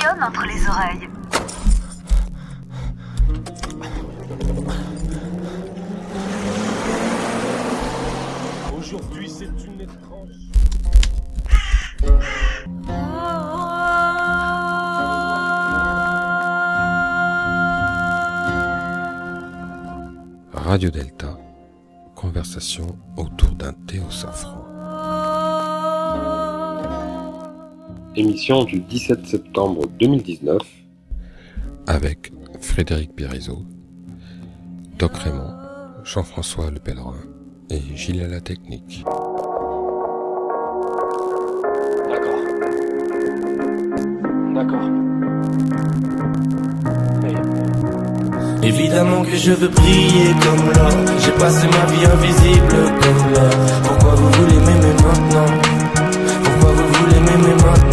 papillonne entre les oreilles. Aujourd'hui, c'est une étrange. Radio Delta, conversation autour d'un thé au safran. Émission du 17 septembre 2019 avec Frédéric Bérizot, Doc Raymond, Jean-François Le Pèlerin et Gilles à la Technique. D'accord. D'accord. Évidemment que je veux briller comme l'or J'ai passé ma vie invisible comme l'or Pourquoi vous voulez m'aimer maintenant? Pourquoi vous voulez m'aimer maintenant?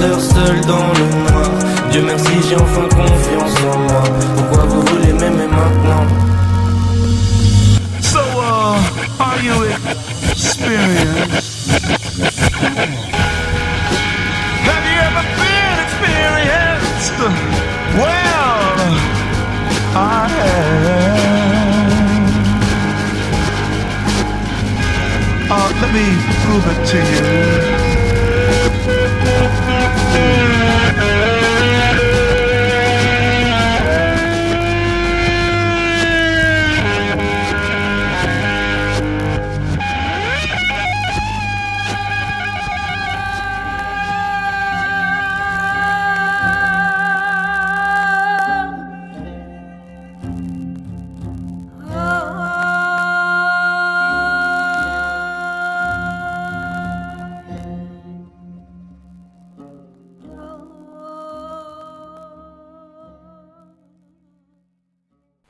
D'heures seules dans le noir Dieu merci j'ai enfin confiance en moi Pourquoi vous voulez m'aimer maintenant? So, uh, are you experienced? Have you ever been experienced? Well, I have. Uh, let me prove it to you.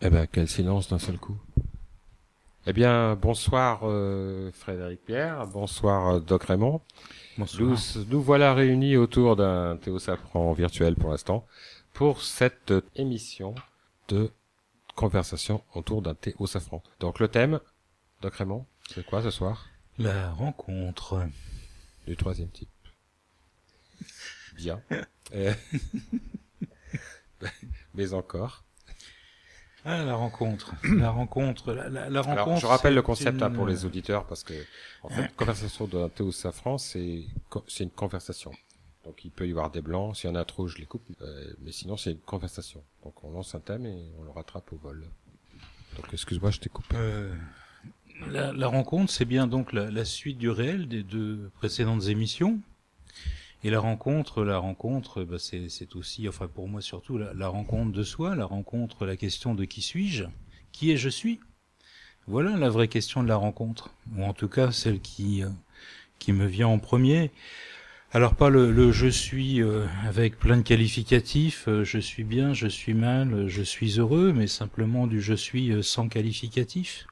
Eh ben, quel silence d'un seul coup. Eh bien, bonsoir euh, Frédéric Pierre, bonsoir euh, Doc Raymond. Nous, nous voilà réunis autour d'un Théo Safran virtuel pour l'instant pour cette émission de conversation autour d'un thé au safran. Donc le thème, Doc Raymond, c'est quoi ce soir? La rencontre. Du troisième type. Bien. Euh, Mais encore. Ah, la rencontre. La rencontre. La, la, la rencontre. Alors, je rappelle le concept hein, pour les auditeurs parce que, en fait, conversation d'un thé au safran, c'est c'est une conversation. Donc, il peut y avoir des blancs. S'il y en a trop, je les coupe. Euh, mais sinon, c'est une conversation. Donc, on lance un thème et on le rattrape au vol. Donc, excuse-moi, je t'ai coupé. Euh, la, la rencontre, c'est bien donc la, la suite du réel des deux précédentes émissions. Et la rencontre, la rencontre, bah, c'est aussi, enfin pour moi surtout, la, rencontre de soi, la rencontre, la question de qui suis-je, qui est je suis? Voilà la vraie question de la rencontre, ou en tout cas celle qui euh, qui me vient en premier. Alors pas le, je suis euh, avec plein de qualificatifs, euh, je suis bien, je suis mal, je suis heureux, mais simplement du je suis sans qualificatif,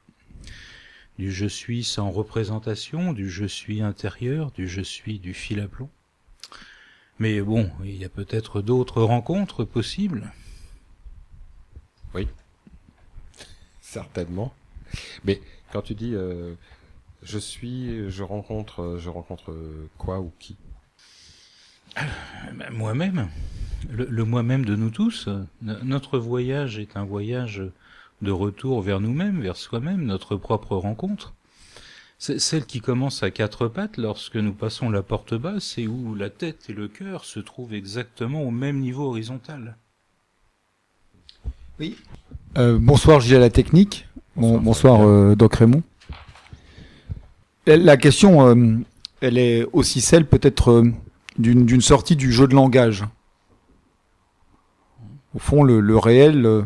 du je suis sans représentation, du je suis intérieur, du je suis du fil à plomb. Mais bon, il y a peut-être d'autres rencontres possibles. Certainement. Mais quand tu dis, euh, je suis, je rencontre, euh, je rencontre euh, quoi ou qui? Ben, Moi-même, le, le moi-même de nous tous. No- Notre voyage est un voyage de retour vers nous-mêmes, vers soi-même, notre propre rencontre. C'est celle qui commence à quatre pattes lorsque nous passons la porte basse et où la tête et le cœur se trouvent exactement au même niveau horizontal. Euh, bonsoir Gilles à la technique. Bon- Bonsoir, bonsoir euh, Doc Raymond. La- question, euh, elle est aussi celle peut-être euh, d'une d'une sortie du jeu de langage. Au fond, le, le réel, euh,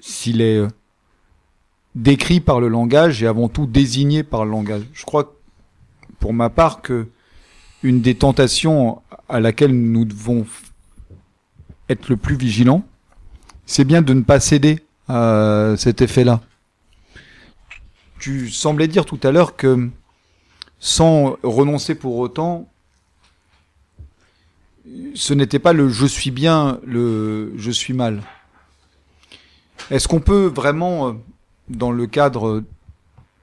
s'il est euh, décrit par le langage et avant tout désigné par le langage. Je crois, pour ma part, que une des tentations à laquelle nous devons être le plus vigilants, c'est bien de ne pas céder à cet effet-là. Tu semblais dire tout à l'heure que sans renoncer pour autant, ce n'était pas le je suis bien, le je suis mal. Est-ce qu'on peut vraiment, euh, dans le cadre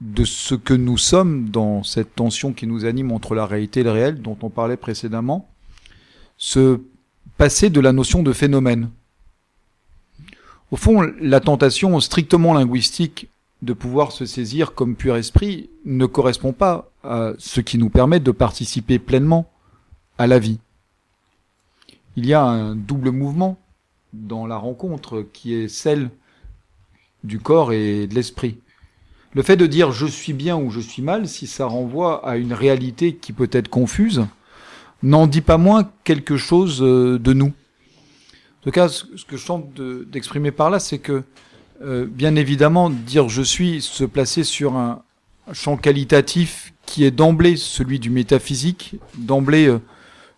de ce que nous sommes, dans cette tension qui nous anime entre la réalité et le réel dont on parlait précédemment, se passer de la notion de phénomène. Au fond, la tentation strictement linguistique de pouvoir se saisir comme pur esprit ne correspond pas à ce qui nous permet de participer pleinement à la vie. Il y a un double mouvement dans la rencontre qui est celle du corps et de l'esprit. Le fait de dire je suis bien ou je suis mal, si ça renvoie à une réalité qui peut être confuse, n'en dit pas moins quelque chose euh, de nous. En tout cas, ce que je tente d'exprimer par là, c'est que, euh, bien évidemment, dire je suis, se placer sur un champ qualitatif qui est d'emblée celui du métaphysique, d'emblée euh,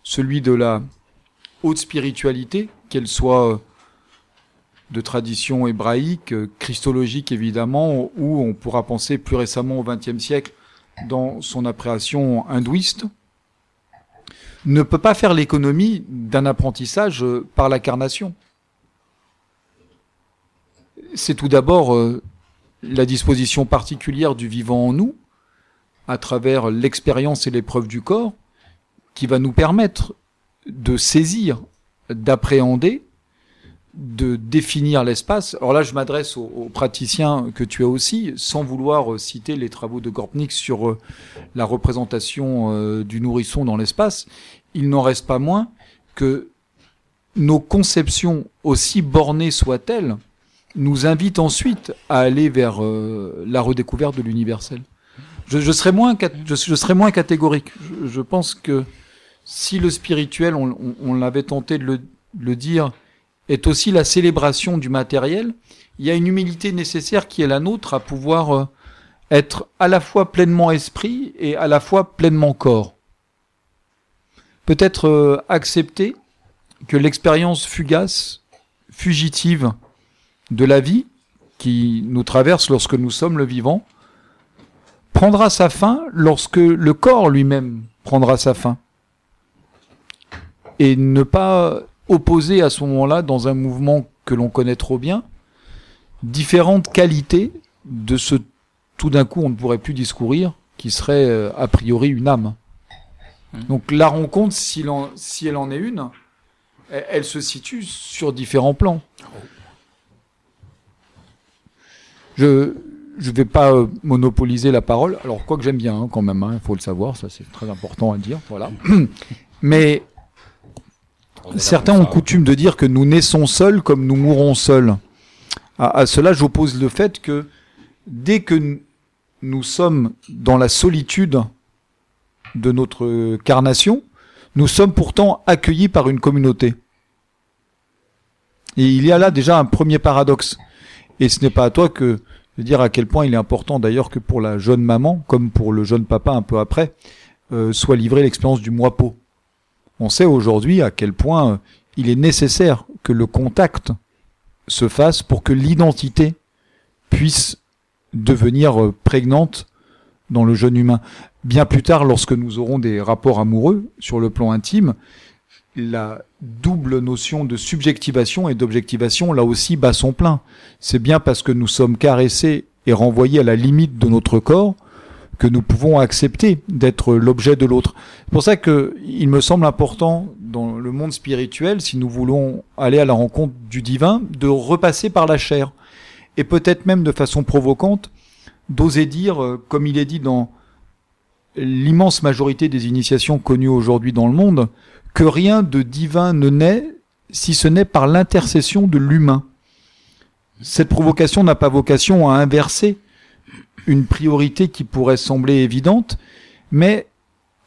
celui de la haute spiritualité, qu'elle soit de tradition hébraïque, christologique évidemment, ou on pourra penser plus récemment au XXe siècle dans son appréhension hindouiste, ne peut pas faire l'économie d'un apprentissage par l'incarnation. C'est tout d'abord euh, la disposition particulière du vivant en nous, à travers l'expérience et l'épreuve du corps, qui va nous permettre de saisir, d'appréhender de définir l'espace. Alors là, je m'adresse aux, praticiens que tu as aussi, sans vouloir euh, citer les travaux de Gorpnik sur euh, la représentation euh, du nourrisson dans l'espace. Il n'en reste pas moins que nos conceptions, aussi bornées soient-elles, nous invitent ensuite à aller vers la redécouverte de l'universel. Je, serais moins, je, serais moins catégorique. Je, pense que si le spirituel, on, l'avait tenté de le, le dire, est aussi la célébration du matériel, il y a une humilité nécessaire qui est la nôtre à pouvoir euh, être à la fois pleinement esprit et à la fois pleinement corps. Peut-être euh, accepter que l'expérience fugace, fugitive de la vie qui nous traverse lorsque nous sommes le vivant, prendra sa fin lorsque le corps lui-même prendra sa fin. Et ne pas opposer à ce moment-là, dans un mouvement que l'on connaît trop bien, différentes qualités de ce tout d'un coup on ne pourrait plus discourir, qui serait euh, a priori une âme. Mmh. Donc la rencontre, si, si, elle en est une, elle, se situe sur différents plans. Je je vais pas euh, monopoliser la parole. Alors quoi que j'aime bien hein, quand même, il hein, faut le savoir, ça c'est très important à dire. Voilà. Mais Certains ont coutume de dire que nous naissons seuls comme nous mourrons seuls. À, cela, j'oppose le fait que dès que nous sommes dans la solitude de notre carnation, nous sommes pourtant accueillis par une communauté. Et il y a là déjà un premier paradoxe. Et ce n'est pas à toi que de dire à quel point il est important d'ailleurs que pour la jeune maman, comme pour le jeune papa un peu après, euh, soit livrée l'expérience du moi pot on sait aujourd'hui à quel point euh, il est nécessaire que le contact se fasse pour que l'identité puisse devenir euh, prégnante dans le jeune humain. Bien plus tard, lorsque nous aurons des rapports amoureux sur le plan intime, la double notion de subjectivation et d'objectivation, là aussi, bat son plein. C'est bien parce que nous sommes caressés et renvoyés à la limite de notre corps que nous pouvons accepter d'être l'objet de l'autre. C'est pour ça que il me semble important dans le monde spirituel, si nous voulons aller à la rencontre du divin, de repasser par la chair. Et peut-être même de façon provocante, d'oser dire, euh, comme il est dit dans l'immense majorité des initiations connues aujourd'hui dans le monde, que rien de divin ne naît si ce n'est par l'intercession de l'humain. Cette provocation n'a pas vocation à inverser une priorité qui pourrait sembler évidente, mais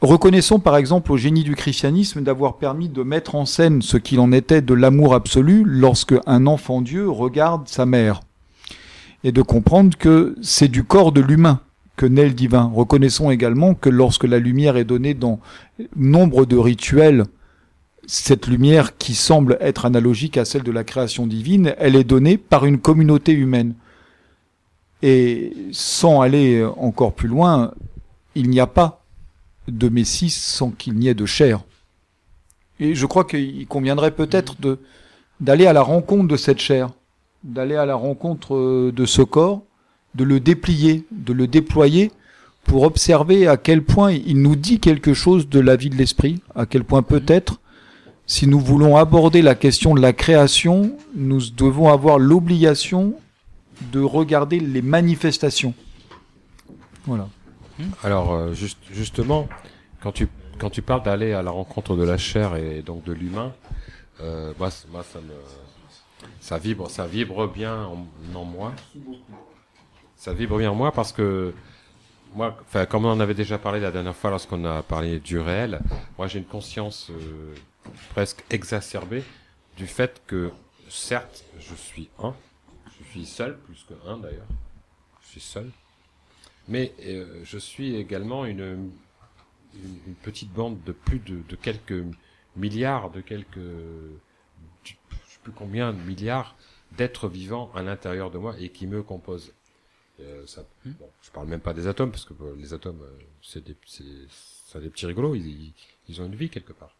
reconnaissons par exemple au génie du christianisme d'avoir permis de mettre en scène ce qu'il en était de l'amour absolu lorsque un enfant Dieu regarde sa mère, et de comprendre que c'est du corps de l'humain que naît le divin. Reconnaissons également que lorsque la lumière est donnée dans nombre de rituels, cette lumière qui semble être analogique à celle de la création divine, elle est donnée par une communauté humaine. Et sans aller encore plus loin, il n'y a pas de Messie sans qu'il n'y ait de chair. Et je crois qu'il conviendrait peut-être d'aller à la rencontre de cette chair, d'aller à la rencontre euh, de ce corps, de le déplier, de le déployer pour observer à quel point il nous dit quelque chose de la vie de l'esprit, à quel point peut-être si nous voulons aborder la question de la création, nous devons avoir l'obligation de regarder les manifestations. Voilà. Alors, euh, juste, justement, quand tu, quand tu parles d'aller à la rencontre de la chair et donc de l'humain, euh, moi, ça me, ça vibre, ça vibre bien en, moi. Ça vibre bien en moi parce que moi, enfin, comme on en avait déjà parlé la dernière fois lorsqu'on a parlé du réel, moi j'ai une conscience euh, presque exacerbée du fait que, certes, je suis un, suis seul, plus que un d'ailleurs, je suis seul, mais euh, je suis également une, une, une petite bande de plus de, de quelques milliards, de quelques, je sais plus combien de milliards d'êtres vivants à l'intérieur de moi et qui me composent. Euh, ça, bon, je parle même pas des atomes parce que bon, les atomes, euh, c'est des, c'est, c'est des petits rigolos, ils, ils, ils ont une vie quelque part.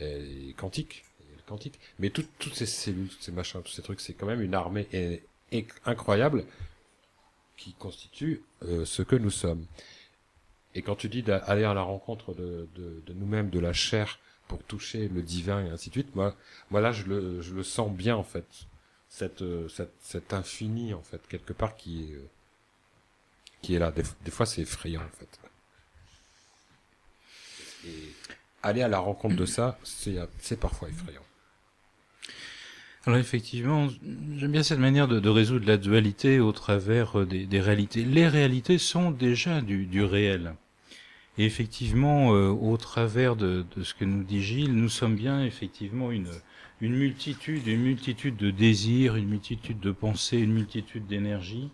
Et quantique, quantique. Mais tout- toutes ces cellules, tous ces machins, tous ces trucs, c'est quand même une armée incroyable qui constitue euh, ce que nous sommes. Et quand tu dis d'aller à la rencontre de, nous-mêmes, de la chair, pour toucher le divin et ainsi de suite, moi, moi là, je le, sens bien en fait, cette, euh, cette, cet infini en fait, quelque part qui est, euh, là. Des, des fois, c'est effrayant en fait. Et aller à la rencontre de ça, c'est parfois effrayant. Alors effectivement, j'aime bien cette manière de, résoudre la dualité au travers euh, des, réalités. Les réalités sont déjà du, réel. Et effectivement, euh, au travers de, ce que nous dit Gilles, nous sommes bien effectivement une, multitude, une multitude de désirs, une multitude de pensées, une multitude d'énergie.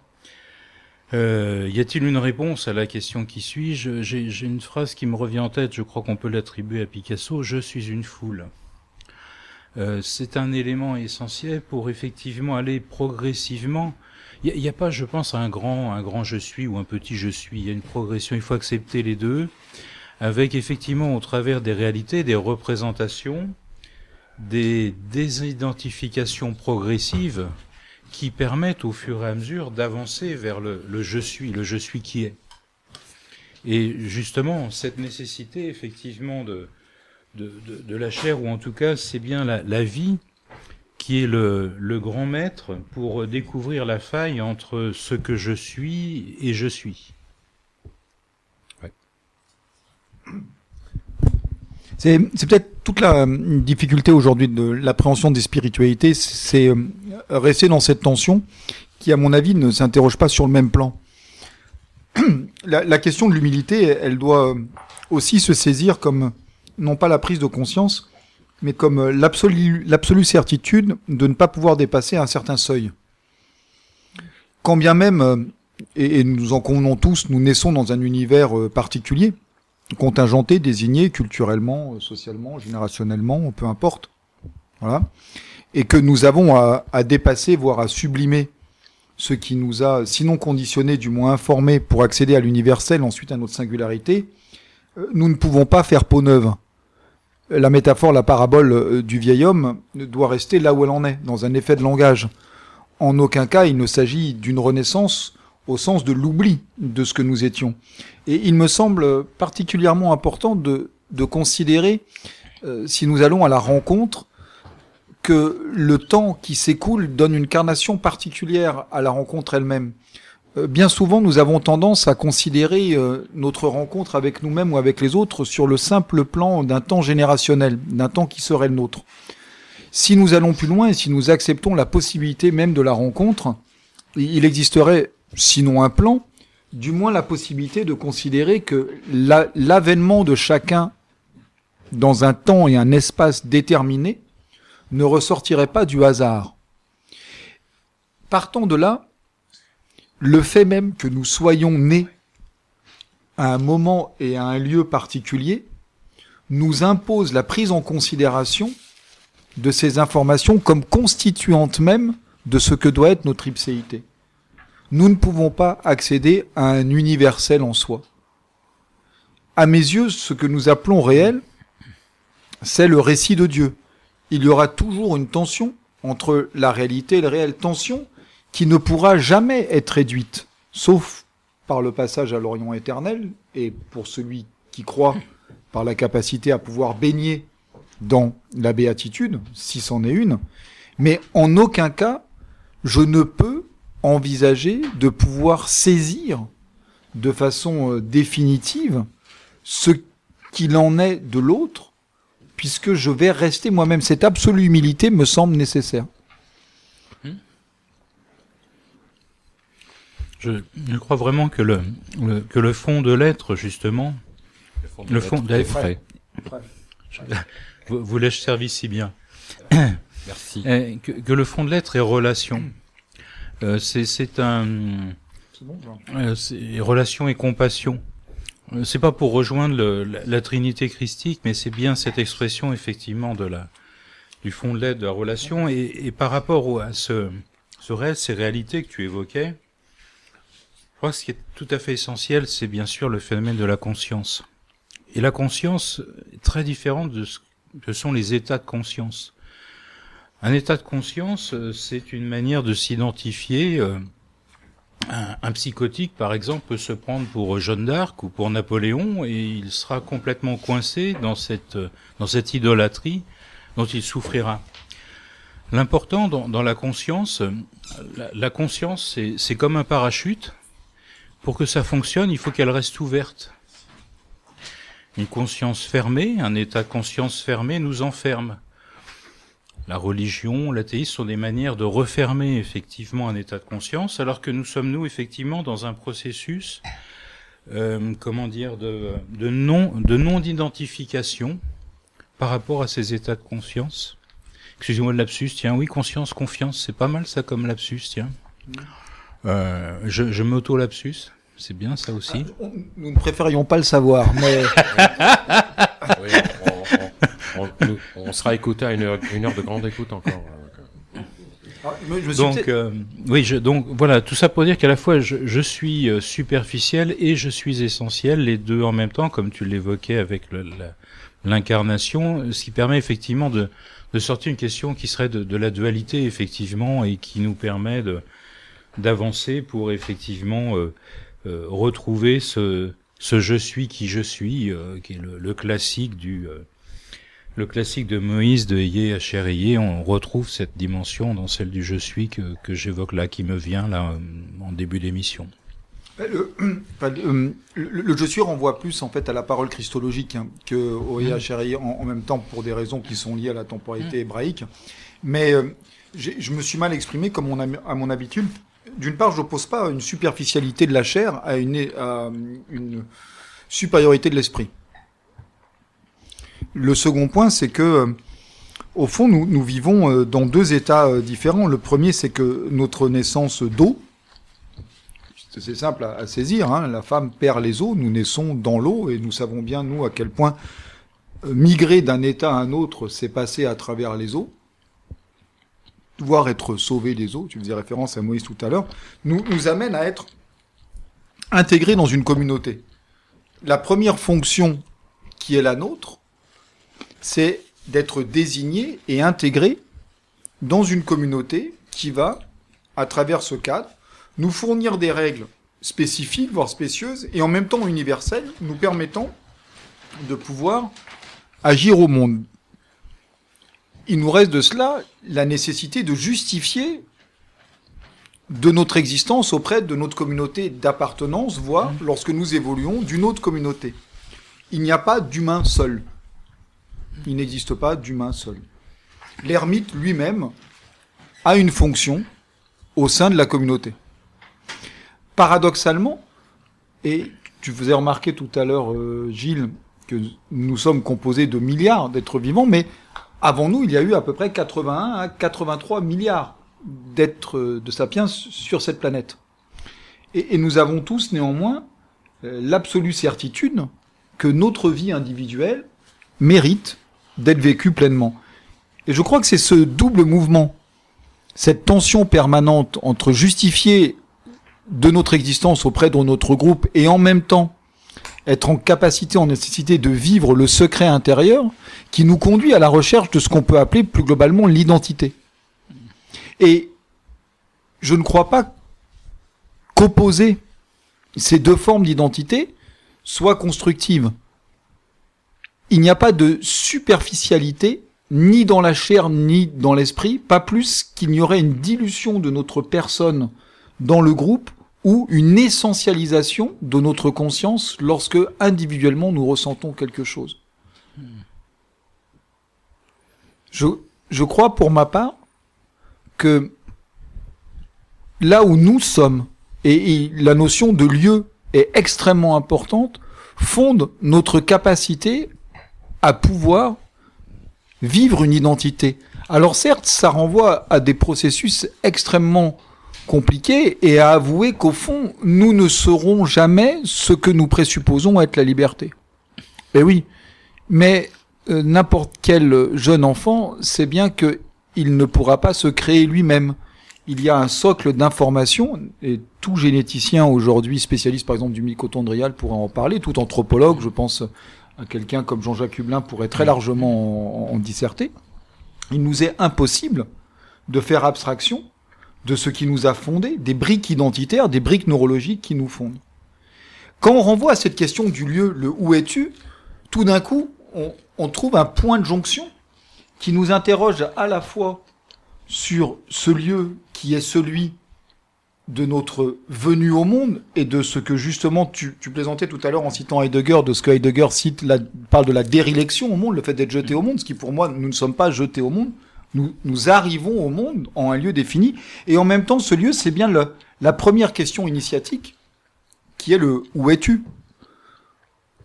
Euh, y a-t-il une réponse à la question qui J'ai j'ai une phrase qui me revient en tête, je crois qu'on peut l'attribuer à Picasso, je suis une foule. Euh, c'est un élément essentiel pour effectivement aller progressivement. Il n'y a, pas, je pense, un grand, un grand je suis ou un petit je suis. Il y a une progression. Il faut accepter les deux, avec effectivement au travers des réalités, des représentations, des désidentifications progressives qui permettent au fur et à mesure d'avancer vers le, le je suis, le je suis qui est. Et justement, cette nécessité effectivement de, de, la chair, ou en tout cas c'est bien la, vie qui est le, grand maître pour découvrir la faille entre ce que je suis et je suis. C'est peut-être toute la euh, difficulté aujourd'hui de l'appréhension des spiritualités, c'est euh, rester dans cette tension qui, à mon avis, ne s'interroge pas sur le même plan. La, question de l'humilité, elle doit aussi se saisir comme non pas la prise de conscience, mais comme euh, l'absolu- l'absolue certitude de ne pas pouvoir dépasser un certain seuil. Quand bien même, euh, et, nous en convenons tous, nous naissons dans un univers euh, particulier, contingenté, désigné culturellement, socialement, générationnellement, peu importe. Voilà. Et que nous avons à, à dépasser, voire à sublimer ce qui nous a, sinon conditionné, du moins informé pour accéder à l'universel, ensuite à notre singularité, nous ne pouvons pas faire peau neuve. La métaphore, la parabole euh, du vieil homme doit rester là où elle en est, dans un effet de langage. En aucun cas, il ne s'agit d'une renaissance au sens de l'oubli de ce que nous étions. Et il me semble particulièrement important de, de considérer, euh, si nous allons à la rencontre, que le temps qui s'écoule donne une carnation particulière à la rencontre elle-même. Euh, bien souvent, nous avons tendance à considérer euh, notre rencontre avec nous-mêmes ou avec les autres sur le simple plan d'un temps générationnel, d'un temps qui serait le nôtre. Si nous allons plus loin et si nous acceptons la possibilité même de la rencontre, il existerait, sinon un plan, du moins la possibilité de considérer que la- l'avènement de chacun dans un temps et un espace déterminé ne ressortirait pas du hasard. Partant de là, le fait même que nous soyons nés à un moment et à un lieu particulier nous impose la prise en considération de ces informations comme constituantes même de ce que doit être notre ipséité nous ne pouvons pas accéder à un universel en soi. À mes yeux, ce que nous appelons réel, c'est le récit de Dieu. Il y aura toujours une tension entre la réalité et le réel. Tension qui ne pourra jamais être réduite, sauf par le passage à l'Orient éternel, et pour celui qui croit par la capacité à pouvoir baigner dans la béatitude, si c'en est une, mais en aucun cas je ne peux envisager de pouvoir saisir de façon euh, définitive ce qu'il en est de l'autre, puisque je vais rester moi-même. Cette absolue humilité me semble nécessaire. Je, je crois vraiment que le, le- que le fond de l'être, justement, le fond d'être d'être, frais. vous, vous l'ai servi si bien, Merci. Eh, que, que le fond de l'être est relation. Euh, c'est, c'est un, euh, c'est relation et compassion. Euh, C'est pas pour rejoindre le- la, la Trinité christique, mais c'est bien cette expression effectivement de la du fond de l'être de la relation et, et par rapport au- à ce, ce rêve, ces réalités que tu évoquais, je crois que ce qui est tout à fait essentiel, c'est bien sûr le phénomène de la conscience. Et la conscience est très différente de ce que sont les états de conscience. Un état de conscience, euh, c'est une manière de s'identifier. euh, un, psychotique, par exemple, peut se prendre pour Jeanne d'Arc ou pour Napoléon et il sera complètement coincé dans cette, euh, dans cette idolâtrie dont il souffrira. L'important dans, la conscience, euh, la, conscience, c'est comme un parachute. Pour que ça fonctionne, il faut qu'elle reste ouverte. Une conscience fermée, un état de conscience fermé nous enferme. La religion, l'athéisme sont des manières de refermer effectivement un état de conscience, alors que nous sommes nous effectivement dans un processus, euh, comment dire, de, non de d'identification par rapport à ces états de conscience. Excusez-moi de lapsus, tiens, oui, conscience, confiance, c'est pas mal ça comme lapsus, tiens. Euh, je je m'auto-lapsus, c'est bien ça aussi. Nous ne préférions pas le savoir, mais Oui, on, on- on- on sera écouté à une heure, une heure de grande écoute encore. Ah, je suis Donc, peut-être- euh, oui, je, donc voilà, tout ça pour dire qu'à la fois je, je suis euh, superficiel et je suis essentiel, les deux en même temps, comme tu l'évoquais avec l'incarnation, ce qui permet effectivement de, de sortir une question qui serait de, de la dualité effectivement et qui nous permet de d'avancer pour effectivement euh, euh, retrouver ce, ce je suis qui je suis, euh, qui est le, le classique du le classique de Moïse de Yé Hacher Yé, on retrouve cette dimension dans celle du je suis que, que j'évoque là, qui me vient là en début d'émission. Le, je suis renvoie plus en fait à la parole christologique hein, que au EHRI en, en même temps pour des raisons qui sont liées à la temporalité hébraïque. Mais euh, je me suis mal exprimé comme on a, à mon habitude. D'une part, je n'oppose pas une superficialité de la chair à une, supériorité de l'esprit. Le second point, c'est que euh, au fond, nous, vivons euh, dans deux états euh, différents. Le premier, c'est que notre naissance d'eau, c'est simple à, saisir. Hein. La femme perd les os, nous naissons dans l'eau et nous savons bien, nous, à quel point migrer d'un état à un autre, c'est passer à travers les eaux. Voir être sauvé des eaux, tu faisais référence à Moïse tout à l'heure, nous, nous amène à être intégrés dans une communauté. La première fonction qui est la nôtre, c'est d'être désigné et intégré dans une communauté qui va, à travers ce cadre, nous fournir des règles spécifiques, voire spécieuses, et en même temps universelles, nous permettant de pouvoir agir au monde. Il nous reste de cela la nécessité de justifier de notre existence auprès de notre communauté d'appartenance, voire lorsque nous évoluons d'une autre communauté. Il n'y a pas d'humain seul. Il n'existe pas d'humain seul. L'ermite lui-même a une fonction au sein de la communauté. Paradoxalement, et tu faisais remarquer tout à l'heure, euh, Gilles, que nous sommes composés de milliards d'êtres vivants, mais avant nous, il y a eu à peu près 81 à 83 milliards d'êtres euh, de sapiens sur cette planète. Et, nous avons tous néanmoins euh, l'absolue certitude que notre vie individuelle mérite d'être vécue pleinement. Et je crois que c'est ce double mouvement, cette tension permanente entre justifier de notre existence auprès de notre groupe et en même temps être en capacité, en nécessité de vivre le secret intérieur qui nous conduit à la recherche de ce qu'on peut appeler plus globalement l'identité. Et je ne crois pas qu'opposer ces deux formes d'identité soit constructive. il n'y a pas de superficialité ni dans la chair ni dans l'esprit, pas plus qu'il n'y aurait une dilution de notre personne dans le groupe ou une essentialisation de notre conscience lorsque individuellement nous ressentons quelque chose. Je, je crois pour ma part que là où nous sommes, et, et la notion de lieu est extrêmement importante, fonde notre capacité à pouvoir vivre une identité. Alors certes, ça renvoie à des processus extrêmement compliqués et à avouer qu'au fond, nous ne serons jamais ce que nous présupposons être la liberté. Eh oui, mais euh, n'importe quel jeune enfant sait bien que il ne pourra pas se créer lui-même. Il y a un socle d'informations et tout généticien aujourd'hui, spécialiste par exemple du mitochondrial, pourra en parler. Tout anthropologue, je pense à quelqu'un comme Jean-Jacques Hublin pourrait très largement en, en disserter. Il nous est impossible de faire abstraction de ce qui nous a fondé, des briques identitaires, des briques neurologiques qui nous fondent. Quand on renvoie à cette question du lieu, le où es-tu, tout d'un coup, on, trouve un point de jonction qui nous interroge à la fois sur ce lieu qui est celui de notre venue au monde et de ce que justement tu, plaisantais tout à l'heure en citant Heidegger, de ce que Heidegger cite, la, parle de la dérélection au monde, le fait d'être jeté au monde, ce qui pour moi, nous ne sommes pas jetés au monde, nous, arrivons au monde en un lieu défini, et en même temps, ce lieu, c'est bien le, la première question initiatique, qui est le où es-tu?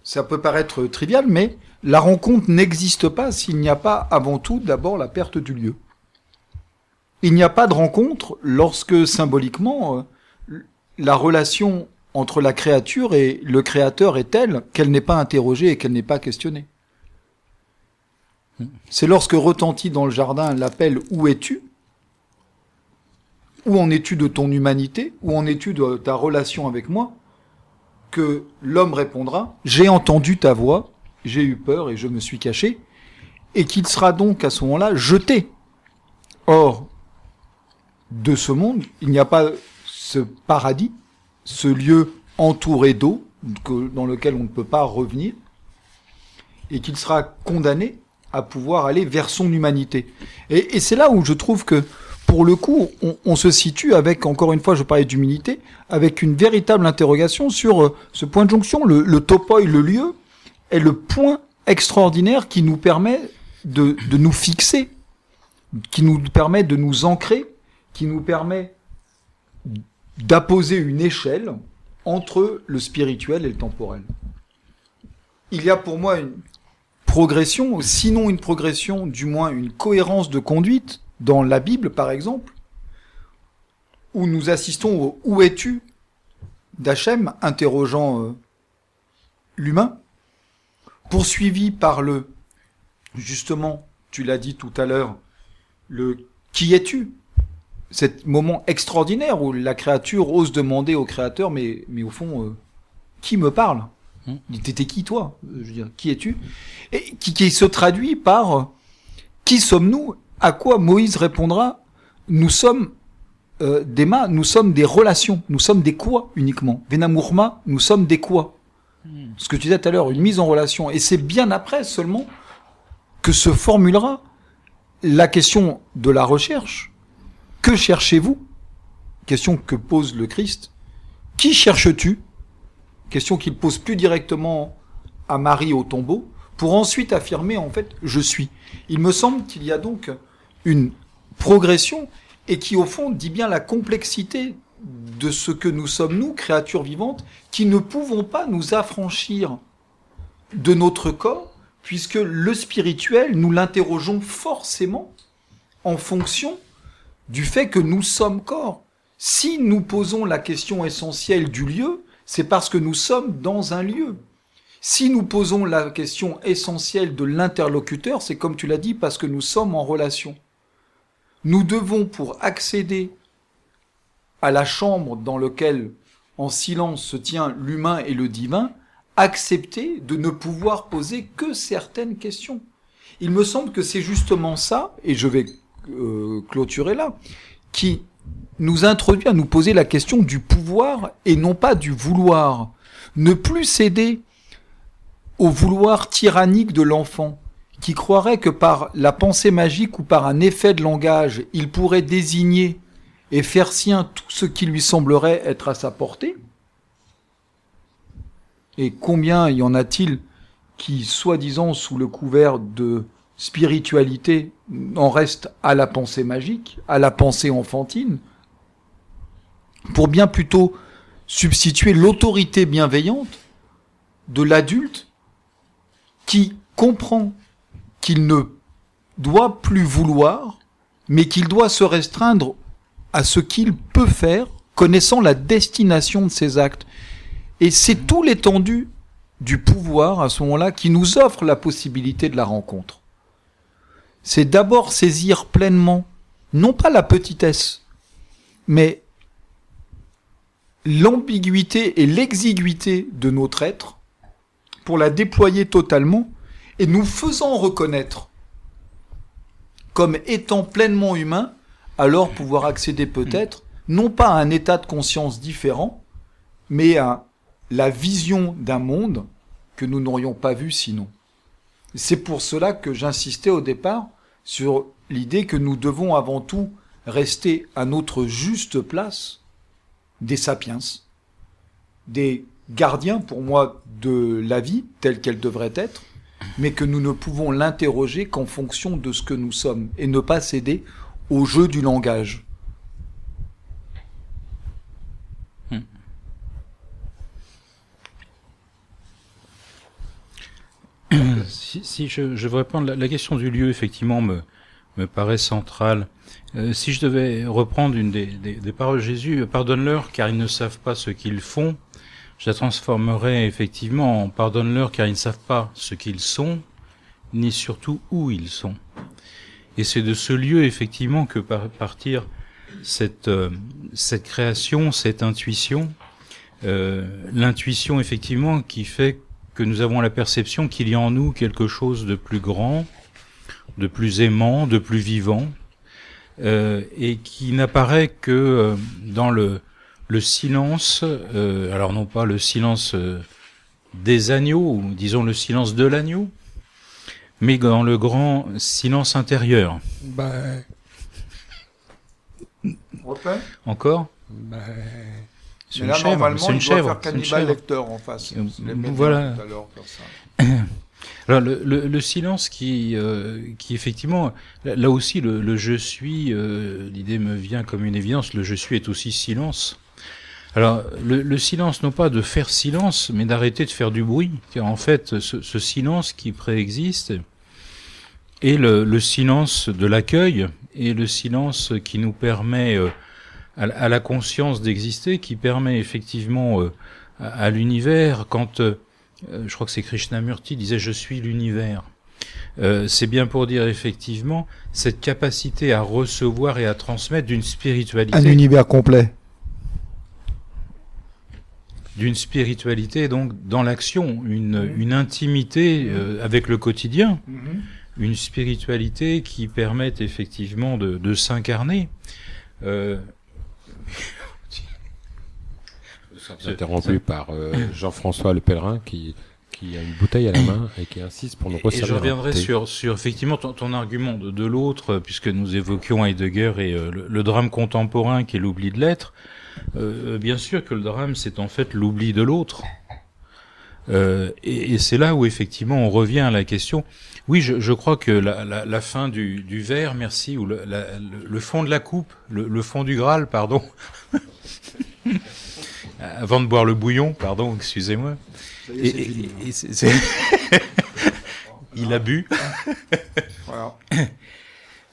Ça peut paraître trivial, mais la rencontre n'existe pas s'il n'y a pas avant tout d'abord la perte du lieu. Il n'y a pas de rencontre lorsque symboliquement euh, la relation entre la créature et le créateur est telle qu'elle n'est pas interrogée et qu'elle n'est pas questionnée. C'est lorsque retentit dans le jardin l'appel Où es-tu? Où en es-tu de ton humanité? Où en es-tu de ta relation avec moi? Que l'homme répondra J'ai entendu ta voix, j'ai eu peur et je me suis caché, et qu'il sera donc à ce moment-là jeté. Or, de ce monde, il n'y a pas ce paradis, ce lieu entouré d'eau, dans lequel on ne peut pas revenir, et qu'il sera condamné à pouvoir aller vers son humanité. Et, c'est là où je trouve que, pour le coup, on, se situe avec, encore une fois, je parlais d'humilité, avec une véritable interrogation sur euh, ce point de jonction. Le, le le lieu, est le point extraordinaire qui nous permet de nous fixer, qui nous permet de nous ancrer, qui nous permet d'apposer une échelle entre le spirituel et le temporel. Il y a pour moi une progression, sinon une progression, du moins une cohérence de conduite dans la Bible, par exemple, où nous assistons au Où es-tu? d'Hachem interrogeant euh, l'humain, poursuivi par le, justement, tu l'as dit tout à l'heure, le Qui es-tu? Cet moment extraordinaire où la créature ose demander au créateur, mais, au fond, euh, qui me parle? Hmm. T'étais qui toi? Je veux dire, qui es-tu? Et qui, qui se traduit par euh, qui sommes-nous? À quoi Moïse répondra Nous sommes euh, des mâts, nous sommes des relations, nous sommes des quoi uniquement? Venamourma, nous sommes des quoi? Ce que tu disais tout à l'heure, une mise en relation. Et c'est bien après seulement que se formulera la question de la recherche. Que cherchez-vous? Question que pose le Christ. Qui cherches-tu? Question qu'il pose plus directement à Marie au tombeau, pour ensuite affirmer en fait je suis. Il me semble qu'il y a donc une progression et qui au fond dit bien la complexité de ce que nous sommes nous, créatures vivantes, qui ne pouvons pas nous affranchir de notre corps, puisque le spirituel, nous l'interrogeons forcément en fonction du fait que nous sommes corps. Si nous posons la question essentielle du lieu, c'est parce que nous sommes dans un lieu. Si nous posons la question essentielle de l'interlocuteur, c'est comme tu l'as dit, parce que nous sommes en relation. Nous devons, pour accéder à la chambre dans laquelle en silence se tient l'humain et le divin, accepter de ne pouvoir poser que certaines questions. Il me semble que c'est justement ça, et je vais euh, clôturer là, qui nous introduit à nous poser la question du pouvoir et non pas du vouloir. Ne plus céder au vouloir tyrannique de l'enfant, qui croirait que par la pensée magique ou par un effet de langage, il pourrait désigner et faire sien tout ce qui lui semblerait être à sa portée. Et combien y en a-t-il qui, soi-disant sous le couvert de spiritualité, en restent à la pensée magique, à la pensée enfantine, pour bien plutôt substituer l'autorité bienveillante de l'adulte qui comprend qu'il ne doit plus vouloir, mais qu'il doit se restreindre à ce qu'il peut faire, connaissant la destination de ses actes. Et c'est tout l'étendue du pouvoir à ce moment-là qui nous offre la possibilité de la rencontre. C'est d'abord saisir pleinement, non pas la petitesse, mais l'ambiguïté et l'exiguïté de notre être pour la déployer totalement et nous faisant reconnaître comme étant pleinement humain, alors pouvoir accéder peut-être non pas à un état de conscience différent, mais à la vision d'un monde que nous n'aurions pas vu sinon. C'est pour cela que j'insistais au départ sur l'idée que nous devons avant tout rester à notre juste place des sapiens, des gardiens pour moi de la vie telle qu'elle devrait être, mais que nous ne pouvons l'interroger qu'en fonction de ce que nous sommes et ne pas céder au jeu du langage. si, si je, je veux répondre, la, la, question du lieu, effectivement, me, me paraît centrale. Euh, si je devais reprendre une des, paroles de Jésus, pardonne-leur car ils ne savent pas ce qu'ils font, je la transformerais effectivement en pardonne-leur car ils ne savent pas ce qu'ils sont, ni surtout où ils sont. Et c'est de ce lieu effectivement que par partir cette, euh, création, cette intuition, euh, l'intuition effectivement qui fait que nous avons la perception qu'il y a en nous quelque chose de plus grand, de plus aimant, de plus vivant, euh, et qui n'apparaît que euh, dans le, le silence, euh, alors non pas le silence euh, des agneaux, ou disons le silence de l'agneau, mais dans le grand silence intérieur. Bah, Refait Encore bah, C'est une là, chèvre, normalement, c'est une il doit chèvre, faire lecteur en face. Euh, voilà. tout à l'heure, faire ça. Alors le, le, le silence qui, euh, qui effectivement, là, aussi le, le je suis, euh, l'idée me vient comme une évidence, le je suis est aussi silence. Alors le, le silence non pas de faire silence, mais d'arrêter de faire du bruit, en fait ce, ce silence qui préexiste est le, le silence de l'accueil et le silence qui nous permet euh, à, à la conscience d'exister, qui permet effectivement euh, à, l'univers quand euh, je crois que c'est Krishnamurti, disait je suis l'univers. Euh, c'est bien pour dire effectivement cette capacité à recevoir et à transmettre d'une Un spiritualité, univers complet. d'une spiritualité donc dans l'action, une, une intimité euh, avec le quotidien, une spiritualité qui permette effectivement de, de s'incarner. Euh, interrompu par euh, Jean-François Le Pèlerin qui, qui a une bouteille à la main et qui insiste pour nous Et resservir je un reviendrai sur, sur effectivement ton, ton argument de, de l'autre, euh, puisque nous évoquions Heidegger et euh, le, le drame contemporain qui est l'oubli de l'être. Euh, bien sûr que le drame, c'est en fait l'oubli de l'autre. Euh, et et c'est là où effectivement on revient à la question. Oui, je, je crois que la, la, la fin du, du verre, merci, ou le, la- le, le fond de la coupe, le, le fond du Graal, pardon. Avant de boire le bouillon, pardon, excusez-moi. Et- et- et c'est- c'est- Il a bu. Voilà.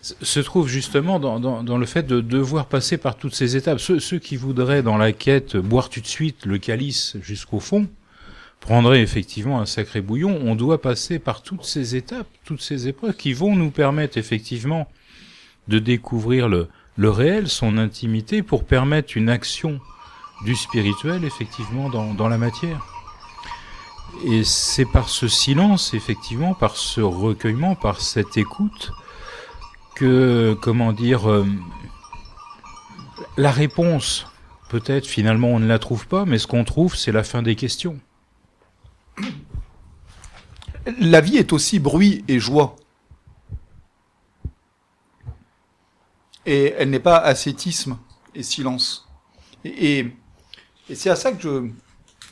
se trouve justement dans, dans, dans le fait de devoir passer par toutes ces étapes. Ceux, ceux qui voudraient dans la quête boire tout de suite le calice jusqu'au fond prendraient effectivement un sacré bouillon. On doit passer par toutes ces étapes, toutes ces épreuves qui vont nous permettre effectivement de découvrir le, le réel, son intimité, pour permettre une action du spirituel effectivement dans, dans la matière. Et c'est par ce silence, effectivement, par ce recueillement, par cette écoute, que, comment dire, euh, la réponse, peut-être finalement on ne la trouve pas, mais ce qu'on trouve, c'est la fin des questions. La vie est aussi bruit et joie. Et elle n'est pas ascétisme et silence. Et, et, et c'est à ça que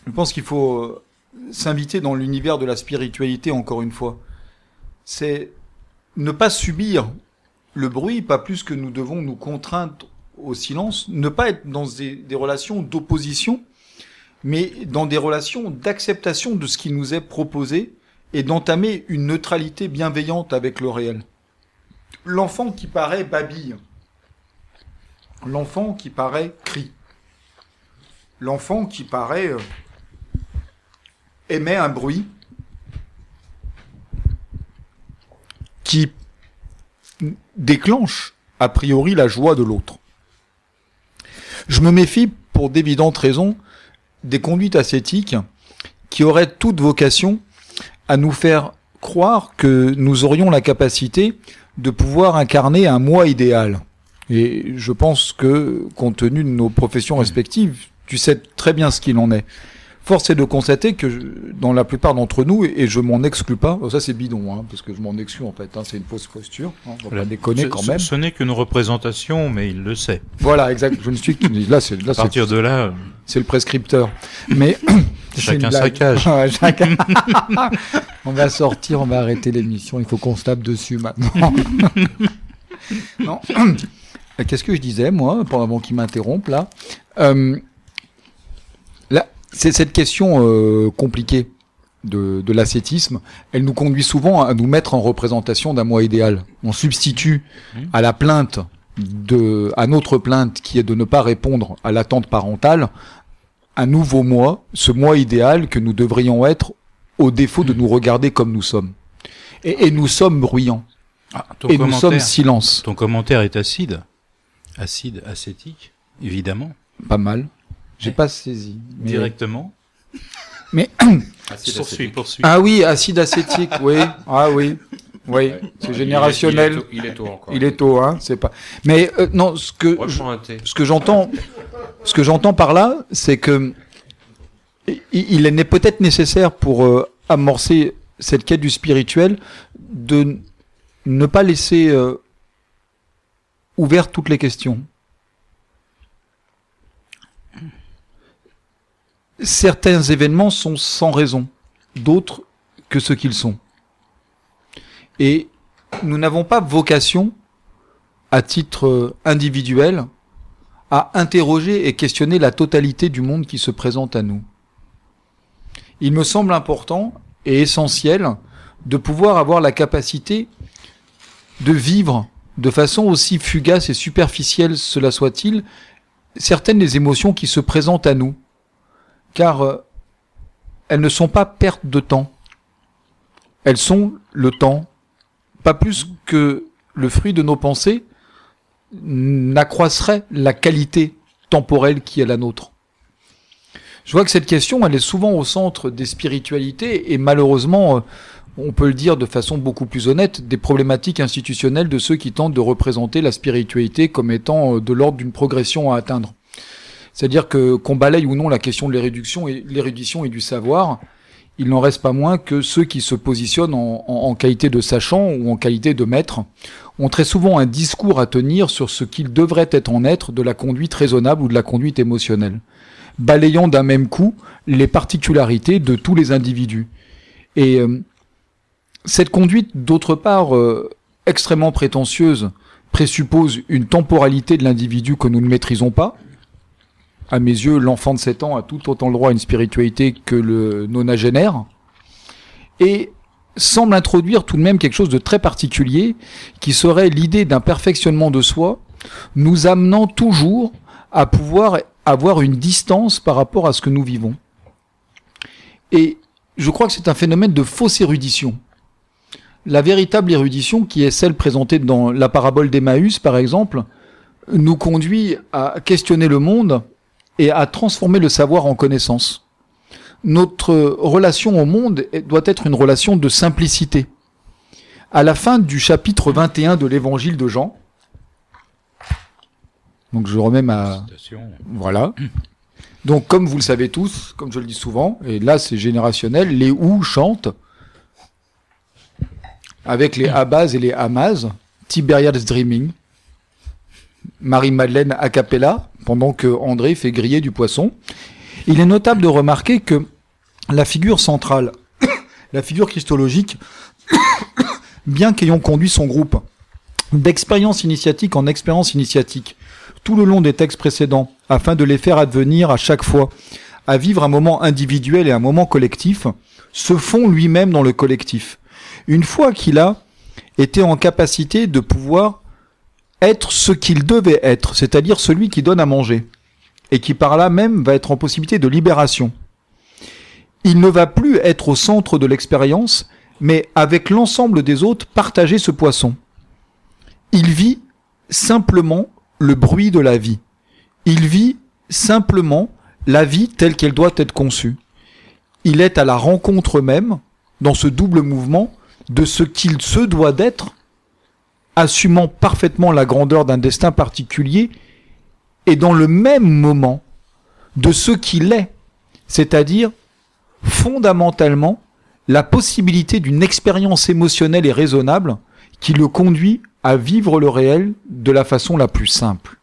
je, pense qu'il faut euh, s'inviter dans l'univers de la spiritualité encore une fois. C'est ne pas subir le bruit, pas plus que nous devons nous contraindre au silence, ne pas être dans des, des relations d'opposition, mais dans des relations d'acceptation de ce qui nous est proposé et d'entamer une neutralité bienveillante avec le réel. L'enfant qui paraît babille, l'enfant qui paraît crie, l'enfant qui paraît euh, émet un bruit qui déclenche a priori la joie de l'autre. Je me méfie pour d'évidentes raisons des conduites ascétiques qui auraient toute vocation à nous faire croire que nous aurions la capacité de pouvoir incarner un moi idéal. Et je pense que, compte tenu de nos professions respectives, tu sais très bien ce qu'il en est. Force est de constater que je- dans la plupart d'entre nous, et je m'en exclus pas, ça c'est bidon, hein, parce que je m'en exclus en fait, hein, c'est une fausse posture, hein, on va Voilà. pas déconner quand même. Ce n'est qu'une représentation, mais il le sait. Voilà, exact. Je ne suis que là, c'est là, À partir de là, c'est le prescripteur. Mais c'est Chacun sa cage. Chacun- on va sortir, on va arrêter l'émission. Il faut qu'on se tape dessus maintenant. non. Qu'est-ce que je disais moi, pendant avant qu'il m'interrompe là? Euh, Là, c'est cette question euh, compliquée de, de l'ascétisme. Elle nous conduit souvent à nous mettre en représentation d'un moi idéal. On substitue à la plainte de, à notre plainte qui est de ne pas répondre à l'attente parentale, un nouveau moi, ce moi idéal que nous devrions être au défaut de nous regarder comme nous sommes. Et, et nous sommes bruyants. ah, ton, et nous sommes silence. ton commentaire est acide. Acide, acétique, évidemment. Pas mal. J'ai pas saisi. mais- Directement. Mais Poursuis, poursuis. ah oui, acide acétique, oui. Ah oui. Oui, Ouais. c'est Il est- générationnel. Il est, tôt, il est tôt encore. Il est tôt, hein, c'est pas. Mais euh, non, ce que je ce que j'entends, ce que j'entends par là, c'est que i- il est peut-être nécessaire pour euh, amorcer cette quête du spirituel de ne pas laisser euh, ouvertes toutes les questions. Certains événements sont sans raison, d'autres que ce qu'ils sont. Et nous n'avons pas vocation, à titre euh, individuel, à interroger et questionner la totalité du monde qui se présente à nous. Il me semble important et essentiel de pouvoir avoir la capacité de vivre de façon aussi fugace et superficielle cela soit-il, certaines des émotions qui se présentent à nous, car euh, elles ne sont pas perte de temps, elles sont le temps, pas plus que le fruit de nos pensées, n'accroisserait la qualité temporelle qui est la nôtre. Je vois que cette question, elle est souvent au centre des spiritualités et malheureusement, euh, on peut le dire de façon beaucoup plus honnête, des problématiques institutionnelles de ceux qui tentent de représenter la spiritualité comme étant euh, de l'ordre d'une progression à atteindre. C'est-à-dire que qu'on balaye ou non la question de l'érudition et, du savoir, il n'en reste pas moins que ceux qui se positionnent en, en- en qualité de sachant ou en qualité de maître ont très souvent un discours à tenir sur ce qu'il devrait être en être de la conduite raisonnable ou de la conduite émotionnelle, balayant d'un même coup les particularités de tous les individus. Et euh, cette conduite, d'autre part, euh, extrêmement prétentieuse, présuppose une temporalité de l'individu que nous ne maîtrisons pas. À mes yeux, l'enfant de 7 ans a tout autant le droit à une spiritualité que le nonagénaire. Et semble introduire tout de même quelque chose de très particulier, qui serait l'idée d'un perfectionnement de soi, nous amenant toujours à pouvoir avoir une distance par rapport à ce que nous vivons. Et je crois que c'est un phénomène de fausse érudition. La véritable érudition, qui est celle présentée dans la parabole d'Emmaüs, par exemple, nous conduit à questionner le monde et à transformer le savoir en connaissance. Notre relation au monde doit être une relation de simplicité. À la fin du chapitre 21 de l'évangile de Jean, donc je remets ma, voilà. Donc, comme vous le savez tous, comme je le dis souvent, et là c'est générationnel, les ou chantent avec les Abaz et les Hamas, Tiberia's Dreaming, Marie-Madeleine a cappella, pendant que André fait griller du poisson. Il est notable de remarquer que la figure centrale, la figure christologique, bien qu'ayant conduit son groupe d'expérience initiatique en expérience initiatique tout le long des textes précédents, afin de les faire advenir à chaque fois à vivre un moment individuel et un moment collectif, se fond lui-même dans le collectif. Une fois qu'il a été en capacité de pouvoir être ce qu'il devait être, c'est-à-dire celui qui donne à manger, et qui par là même va être en possibilité de libération. Il ne va plus être au centre de l'expérience, mais avec l'ensemble des autres partager ce poisson. Il vit simplement le bruit de la vie. Il vit simplement la vie telle qu'elle doit être conçue. Il est à la rencontre même, dans ce double mouvement, de ce qu'il se doit d'être, assumant parfaitement la grandeur d'un destin particulier, et dans le même moment de ce qu'il est, c'est-à-dire fondamentalement la possibilité d'une expérience émotionnelle et raisonnable qui le conduit à vivre le réel de la façon la plus simple.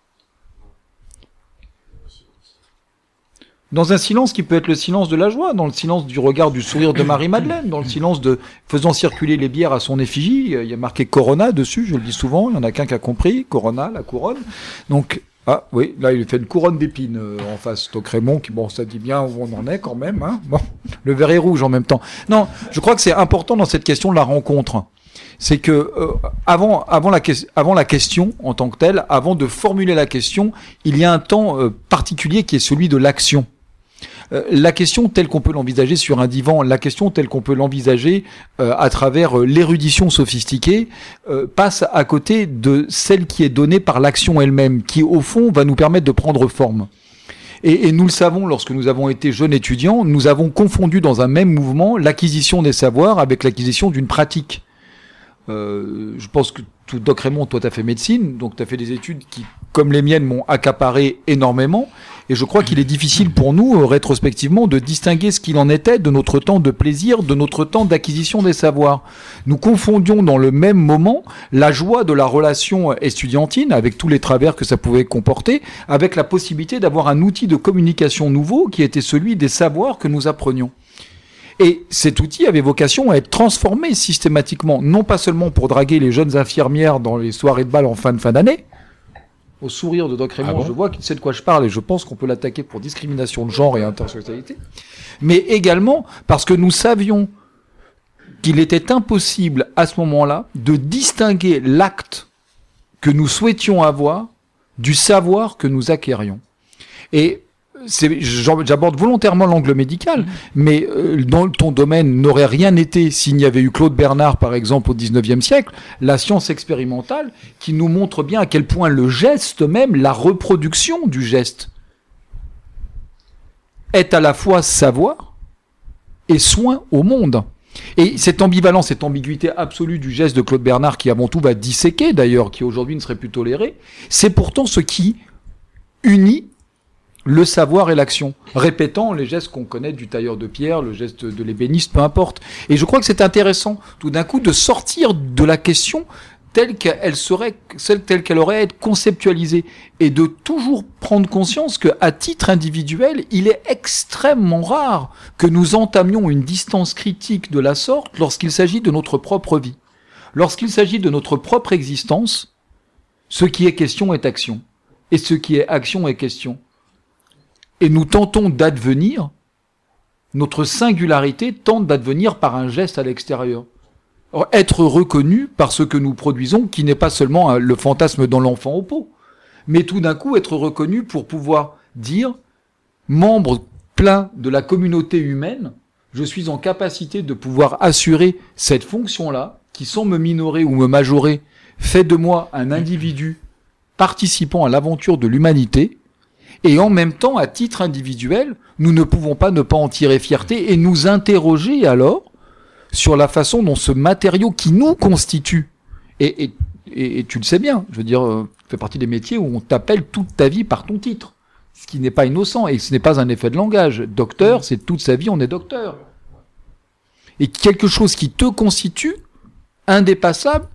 Dans un silence qui peut être le silence de la joie, dans le silence du regard du sourire de Marie-Madeleine, dans le silence de faisant circuler les bières à son effigie, il y a marqué Corona dessus, je le dis souvent, il y en a qu'un qui a compris, Corona, la couronne. Donc, ah oui, là il fait une couronne d'épines euh, en face. Donc Raymond, qui bon, ça dit bien où on en est quand même. Hein bon, le verre est rouge en même temps. Non, je crois que c'est important dans cette question de la rencontre c'est que euh, avant, avant, la, avant la question en tant que telle, avant de formuler la question, il y a un temps euh, particulier qui est celui de l'action. Euh, la question telle qu'on peut l'envisager sur un divan, la question telle qu'on peut l'envisager à travers l'érudition sophistiquée, passe à côté de celle qui est donnée par l'action elle-même, qui au fond va nous permettre de prendre forme. Et, nous le savons, lorsque nous avons été jeunes étudiants, nous avons confondu dans un même mouvement l'acquisition des savoirs avec l'acquisition d'une pratique. Euh, je pense que tout, Doc Raymond, toi, tu as fait médecine, donc tu as fait des études qui, comme les miennes, m'ont accaparé énormément. Et je crois qu'il est difficile pour nous, euh, rétrospectivement, de distinguer ce qu'il en était de notre temps de plaisir, de notre temps d'acquisition des savoirs. Nous confondions dans le même moment la joie de la relation estudiantine, avec tous les travers que ça pouvait comporter, avec la possibilité d'avoir un outil de communication nouveau qui était celui des savoirs que nous apprenions. Et cet outil avait vocation à être transformé systématiquement, non pas seulement pour draguer les jeunes infirmières dans les soirées de bal en fin de fin d'année. Au sourire de Doc Raymond, Ah je vois qu'il sait de quoi je parle et je pense qu'on peut l'attaquer pour discrimination de genre et intersexualité. Mais également parce que nous savions qu'il était impossible à ce moment-là de distinguer l'acte que nous souhaitions avoir du savoir que nous acquérions. Et j'aborde volontairement l'angle médical, mais euh, dans ton domaine n'aurait rien été s'il n'y avait eu Claude Bernard, par exemple, au 19e siècle, la science expérimentale, qui nous montre bien à quel point le geste même, la reproduction du geste, est à la fois savoir et soin au monde. Et cette ambivalence, cette ambiguïté absolue du geste de Claude Bernard, qui avant tout va disséquer d'ailleurs, qui aujourd'hui ne serait plus toléré, c'est pourtant ce qui unit le savoir et l'action, répétant les gestes qu'on connaît du tailleur de pierre, le geste de l'ébéniste, peu importe. Et je crois que c'est intéressant, tout d'un coup, de sortir de la question telle qu'elle serait, telle qu'elle aurait à être conceptualisée, et de toujours prendre conscience que, à titre individuel, il est extrêmement rare que nous entamions une distance critique de la sorte lorsqu'il s'agit de notre propre vie. Lorsqu'il s'agit de notre propre existence, ce qui est question est action, et ce qui est action est question et nous tentons d'advenir, notre singularité tente d'advenir par un geste à l'extérieur. Être reconnu par ce que nous produisons, qui n'est pas seulement le fantasme dans l'enfant au pot, mais tout d'un coup être reconnu pour pouvoir dire, membre plein de la communauté humaine, je suis en capacité de pouvoir assurer cette fonction-là, qui sans me minorer ou me majorer, fait de moi un individu participant à l'aventure de l'humanité, et en même temps, à titre individuel, nous ne pouvons pas ne pas en tirer fierté et nous interroger alors sur la façon dont ce matériau qui nous constitue, et, et, et, tu le sais bien, je veux dire, euh, fait partie des métiers où on t'appelle toute ta vie par ton titre, ce qui n'est pas innocent et ce n'est pas un effet de langage. Docteur, c'est toute sa vie, on est docteur. Et quelque chose qui te constitue indépassable,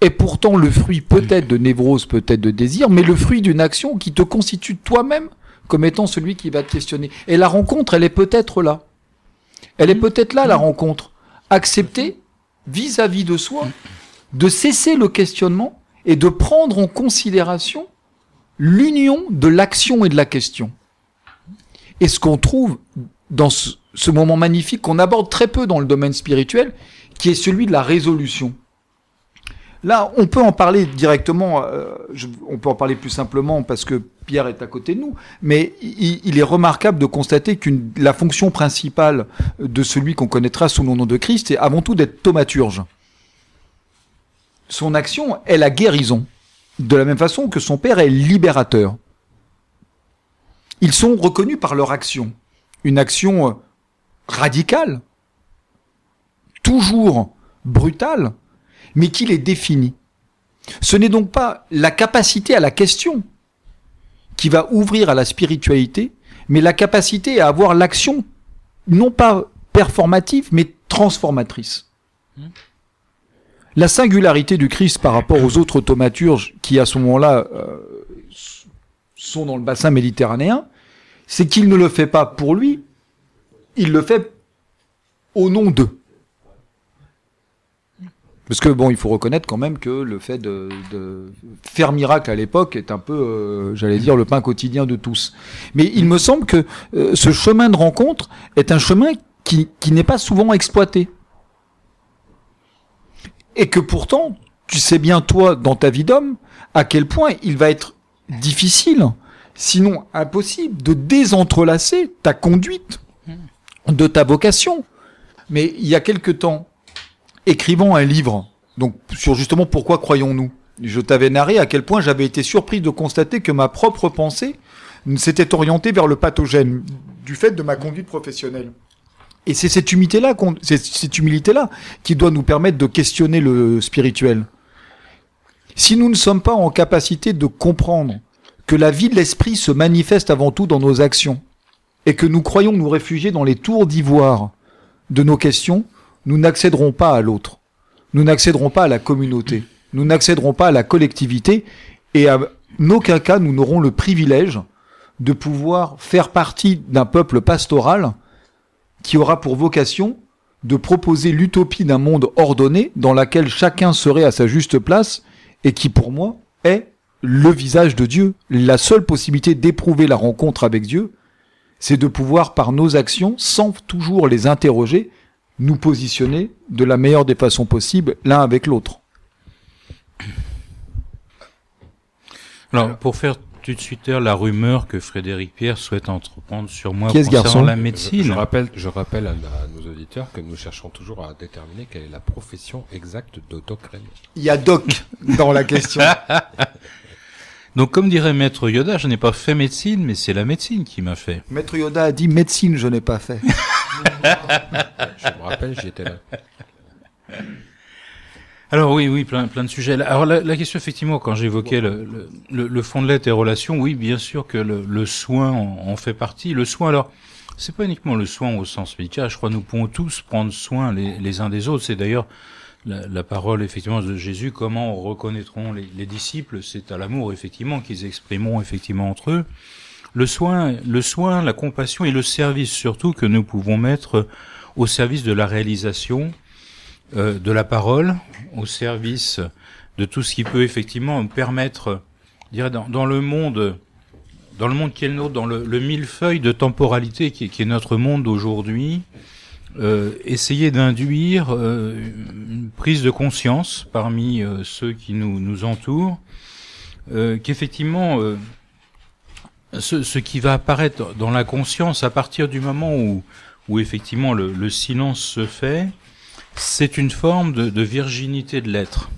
est pourtant le fruit peut-être de névrose, peut-être de désir, mais le fruit d'une action qui te constitue toi-même comme étant celui qui va te questionner. Et la rencontre, elle est peut-être là. Elle est peut-être là, la rencontre. Accepter, vis-à-vis de soi, de cesser le questionnement et de prendre en considération l'union de l'action et de la question. Et ce qu'on trouve dans ce, ce moment magnifique qu'on aborde très peu dans le domaine spirituel, qui est celui de la résolution. Là, on peut en parler directement, euh, on peut en parler plus simplement parce que Pierre est à côté de nous, mais il, est remarquable de constater qu'une la fonction principale de celui qu'on connaîtra sous le nom de Christ est avant tout d'être thaumaturge. Son action est la guérison, de la même façon que son père est libérateur. Ils sont reconnus par leur action, une action euh, radicale, toujours brutale, mais qui les définit. Ce n'est donc pas la capacité à la question qui va ouvrir à la spiritualité, mais la capacité à avoir l'action non pas performative, mais transformatrice. La singularité du Christ par rapport aux autres thaumaturges qui à ce moment-là euh, sont dans le bassin méditerranéen, c'est qu'il ne le fait pas pour lui, il le fait au nom d'eux. Parce que bon, il faut reconnaître quand même que le fait de, faire miracle à l'époque est un peu, euh, j'allais dire, le pain quotidien de tous. Mais il me semble que euh, ce chemin de rencontre est un chemin qui, qui n'est pas souvent exploité. Et que pourtant, tu sais bien toi, dans ta vie d'homme, à quel point il va être difficile, sinon impossible, de désentrelacer ta conduite de ta vocation. Mais il y a quelque temps, écrivant un livre, donc sur justement pourquoi croyons-nous, je t'avais narré à quel point j'avais été surpris de constater que ma propre pensée s'était orientée vers le pathogène du fait de ma conduite professionnelle. Et c'est cette humilité-là, cette humilité-là qui doit nous permettre de questionner le spirituel. Si nous ne sommes pas en capacité de comprendre que la vie de l'esprit se manifeste avant tout dans nos actions, et que nous croyons nous réfugier dans les tours d'ivoire de nos questions, nous n'accéderons pas à l'autre. Nous n'accéderons pas à la communauté. Nous n'accéderons pas à la collectivité. Et à aucun cas, nous n'aurons le privilège de pouvoir faire partie d'un peuple pastoral qui aura pour vocation de proposer l'utopie d'un monde ordonné dans laquelle chacun serait à sa juste place et qui, pour moi, est le visage de Dieu. La seule possibilité d'éprouver la rencontre avec Dieu, c'est de pouvoir, par nos actions, sans toujours les interroger, nous positionner de la meilleure des façons possibles l'un avec l'autre. Alors, pour faire tout de suite la rumeur que Frédéric Pierre souhaite entreprendre sur moi Qui est ce concernant garçon la Je, médecine. je rappelle, je rappelle à, à nos auditeurs que nous cherchons toujours à déterminer quelle est la profession exacte de Doc. Il y a Doc dans la question. Donc, comme dirait Maître Yoda, je n'ai pas fait médecine, mais c'est la médecine qui m'a fait. Maître Yoda a dit médecine, je n'ai pas fait. Je me rappelle, j'y étais là. Alors oui, oui, plein, plein de sujets. Alors la, la question, effectivement, quand j'évoquais le, le, le, le fond de lettre et relations, oui, bien sûr que le, le soin en, en fait partie. Le soin, alors, c'est pas uniquement le soin au sens médical. Je crois que nous pouvons tous prendre soin les, les uns des autres. C'est d'ailleurs la, parole, effectivement, de Jésus. Comment reconnaîtront les, les disciples? C'est à l'amour, effectivement, qu'ils exprimeront effectivement entre eux. Le soin, le soin, la compassion et le service, surtout, que nous pouvons mettre au service de la réalisation euh, de la parole, au service de tout ce qui peut effectivement me permettre, dirais, dans, dans le monde, dans le monde qui est le nôtre, dans le, le millefeuille de temporalité qui est notre monde aujourd'hui, euh, essayer d'induire euh, une prise de conscience parmi euh, ceux qui nous, nous entourent, qu'effectivement, ce, ce qui va apparaître dans la conscience à partir du moment où, où effectivement le, le silence se fait, c'est une forme de, virginité de l'être.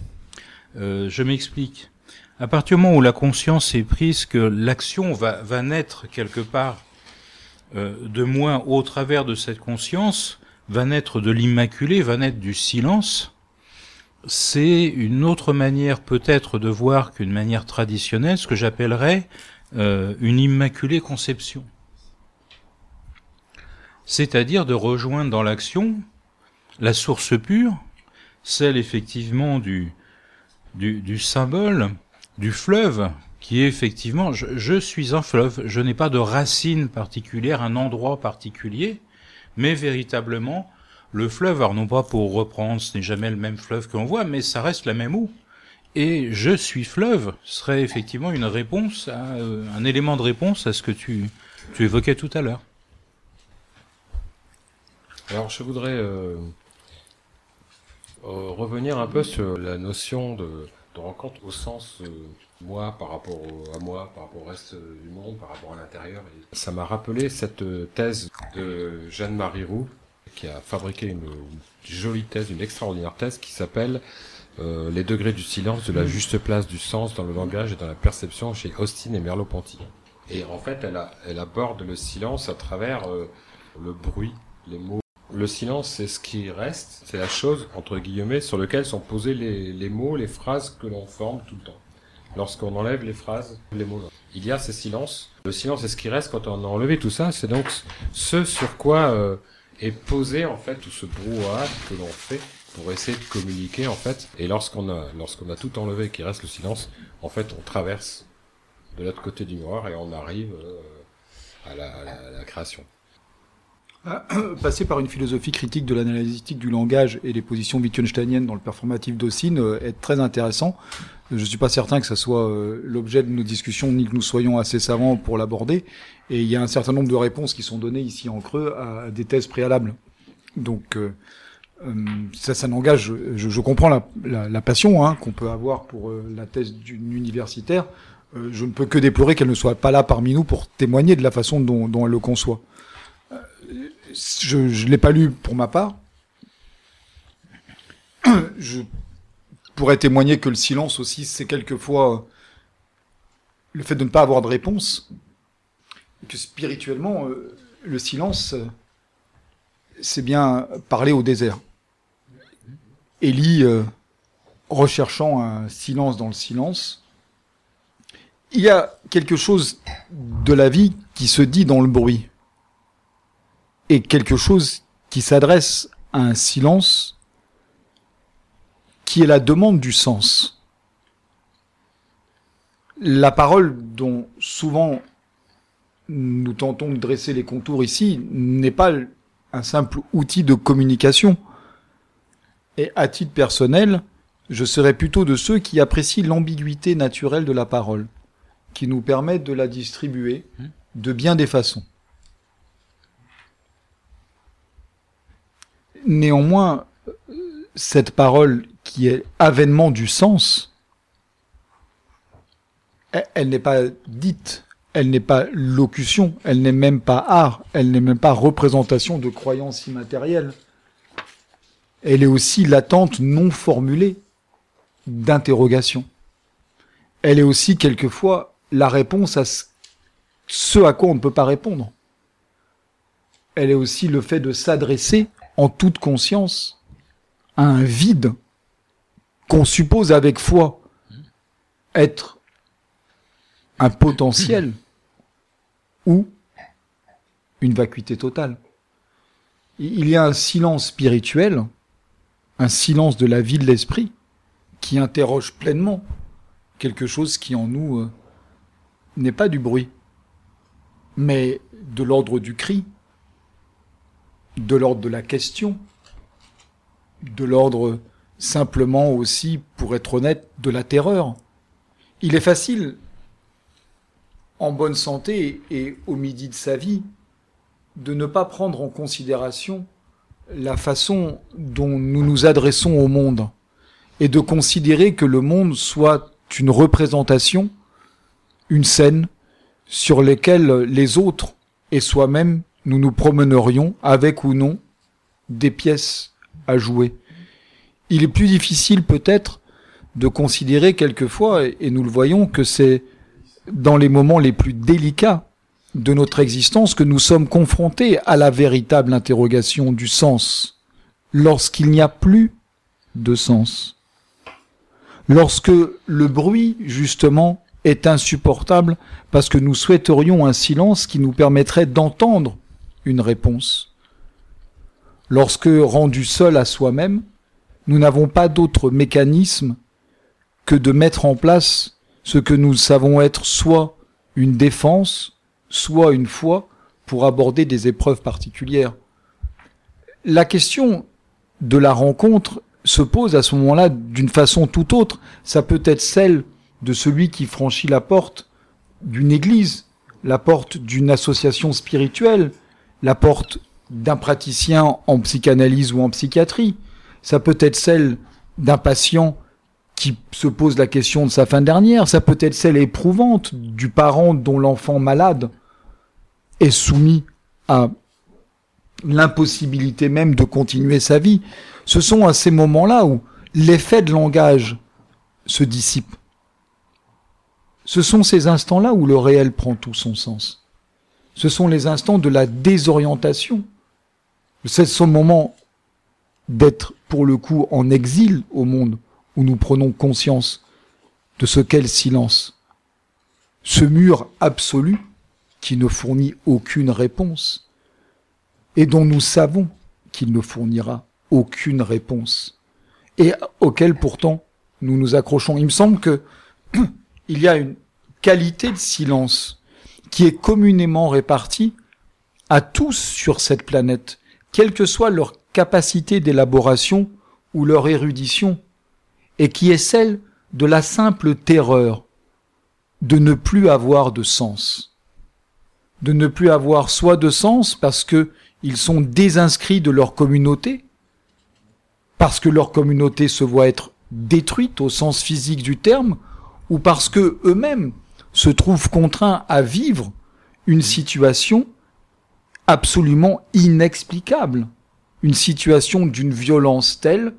Je m'explique. À partir du moment où la conscience est prise que l'action va, va naître quelque part de moi au travers de cette conscience, va naître de l'immaculé, va naître du silence, c'est une autre manière peut-être de voir qu'une manière traditionnelle, ce que j'appellerais euh, une immaculée conception. C'est-à-dire de rejoindre dans l'action la source pure, celle effectivement du, du, symbole, du fleuve, qui est effectivement, je suis un fleuve, je n'ai pas de racine particulière, un endroit particulier, mais véritablement le fleuve, alors non pas pour reprendre, ce n'est jamais le même fleuve que l'on voit, mais ça reste la même eau. Et je suis fleuve serait effectivement une réponse, euh, un élément de réponse à ce que tu, évoquais tout à l'heure. Alors je voudrais euh, euh, revenir un peu sur la notion de, rencontre au sens moi par rapport à moi, par rapport au reste du monde, par rapport à l'intérieur. Ça m'a rappelé cette euh, thèse de Jeanne-Marie Roux qui a fabriqué une, jolie thèse, une extraordinaire thèse qui s'appelle euh, Les degrés du silence, de la juste place du sens dans le langage et dans la perception chez Austin et Merleau-Ponty. Et en fait, elle, aborde le silence à travers euh, le bruit, les mots. Le silence, c'est ce qui reste, c'est la chose, entre guillemets, sur lequel sont posés les mots, les phrases que l'on forme tout le temps. Lorsqu'on enlève les phrases, les mots. Il y a ces silences. Le silence, c'est ce qui reste quand on a enlevé tout ça. C'est donc ce sur quoi euh, est posé, en fait, tout ce brouhaha que l'on fait pour essayer de communiquer, en fait. Et lorsqu'on a, lorsqu'on a tout enlevé et qu'il reste le silence, en fait, on traverse de l'autre côté du miroir et on arrive euh, à la création. Passer par une philosophie critique de l'analytique du langage et les positions wittgensteiniennes dans le performatif d'Ossine euh, est très intéressant. Je suis pas certain que ça soit euh, l'objet de nos discussions ni que nous soyons assez savants pour l'aborder. Et il y a un certain nombre de réponses qui sont données ici en creux à des thèses préalables. Donc euh, ça, ça n'engage. Je, comprends la, passion hein, qu'on peut avoir pour la thèse d'une universitaire. Je ne peux que déplorer qu'elle ne soit pas là parmi nous pour témoigner de la façon dont elle le conçoit je ne l'ai pas lu pour ma part. Je pourrais témoigner que le silence aussi, c'est quelquefois euh, le fait de ne pas avoir de réponse. Et que spirituellement, euh, le silence, euh, c'est bien parler au désert. Élie, recherchant un silence dans le silence, il y a quelque chose de la vie qui se dit dans le bruit et quelque chose qui s'adresse à un silence qui est la demande du sens. La parole dont souvent nous tentons de dresser les contours ici n'est pas un simple outil de communication. Et à titre personnel, je serais plutôt de ceux qui apprécient l'ambiguïté naturelle de la parole, qui nous permet de la distribuer de bien des façons. Néanmoins, cette parole qui est avènement du sens, elle, n'est pas dite, elle n'est pas locution, elle n'est même pas art, elle n'est même pas représentation de croyances immatérielles. Elle est aussi l'attente non formulée d'interrogation. Elle est aussi quelquefois la réponse à ce à quoi on ne peut pas répondre. Elle est aussi le fait de s'adresser en toute conscience à un vide qu'on suppose avec foi être un potentiel ou une vacuité totale. Il y a un silence spirituel, un silence de la vie de l'esprit qui interroge pleinement quelque chose qui en nous euh, n'est pas du bruit, mais de l'ordre du cri, de l'ordre de la question, de l'ordre simplement aussi, pour être honnête, de la terreur. Il est facile, en bonne santé et au midi de sa vie, de ne pas prendre en considération la façon dont nous nous adressons au monde et de considérer que le monde soit une représentation, une scène sur laquelle les autres et soi-même nous nous promènerions avec ou non des pièces à jouer. Il est plus difficile peut-être de considérer quelquefois, et nous le voyons, que c'est dans les moments les plus délicats de notre existence que nous sommes confrontés à la véritable interrogation du sens, lorsqu'il n'y a plus de sens. Lorsque le bruit, justement, est insupportable parce que nous souhaiterions un silence qui nous permettrait d'entendre une réponse. Lorsque, rendu seul à soi-même, nous n'avons pas d'autre mécanisme que de mettre en place ce que nous savons être soit une défense, soit une foi pour aborder des épreuves particulières. La question de la rencontre se pose à ce moment-là d'une façon tout autre. Ça peut être celle de celui qui franchit la porte d'une église, la porte d'une association spirituelle, la porte d'un praticien en psychanalyse ou en psychiatrie. Ça peut être celle d'un patient qui se pose la question de sa fin dernière. Ça peut être celle éprouvante du parent dont l'enfant malade est soumis à l'impossibilité même de continuer sa vie. Ce sont à ces moments-là où l'effet de langage se dissipe. Ce sont ces instants-là où le réel prend tout son sens. Ce sont les instants de la désorientation. C'est ce moment d'être pour le coup en exil au monde où nous prenons conscience de ce qu'est le silence. Ce mur absolu qui ne fournit aucune réponse et dont nous savons qu'il ne fournira aucune réponse et auquel pourtant nous nous accrochons. Il me semble que il y a une qualité de silence qui est communément répartie à tous sur cette planète, quelle que soit leur capacité d'élaboration ou leur érudition, et qui est celle de la simple terreur de ne plus avoir de sens. De ne plus avoir soit de sens parce que ils sont désinscrits de leur communauté, parce que leur communauté se voit être détruite au sens physique du terme, ou parce que eux-mêmes se trouvent contraints à vivre une situation absolument inexplicable, une situation d'une violence telle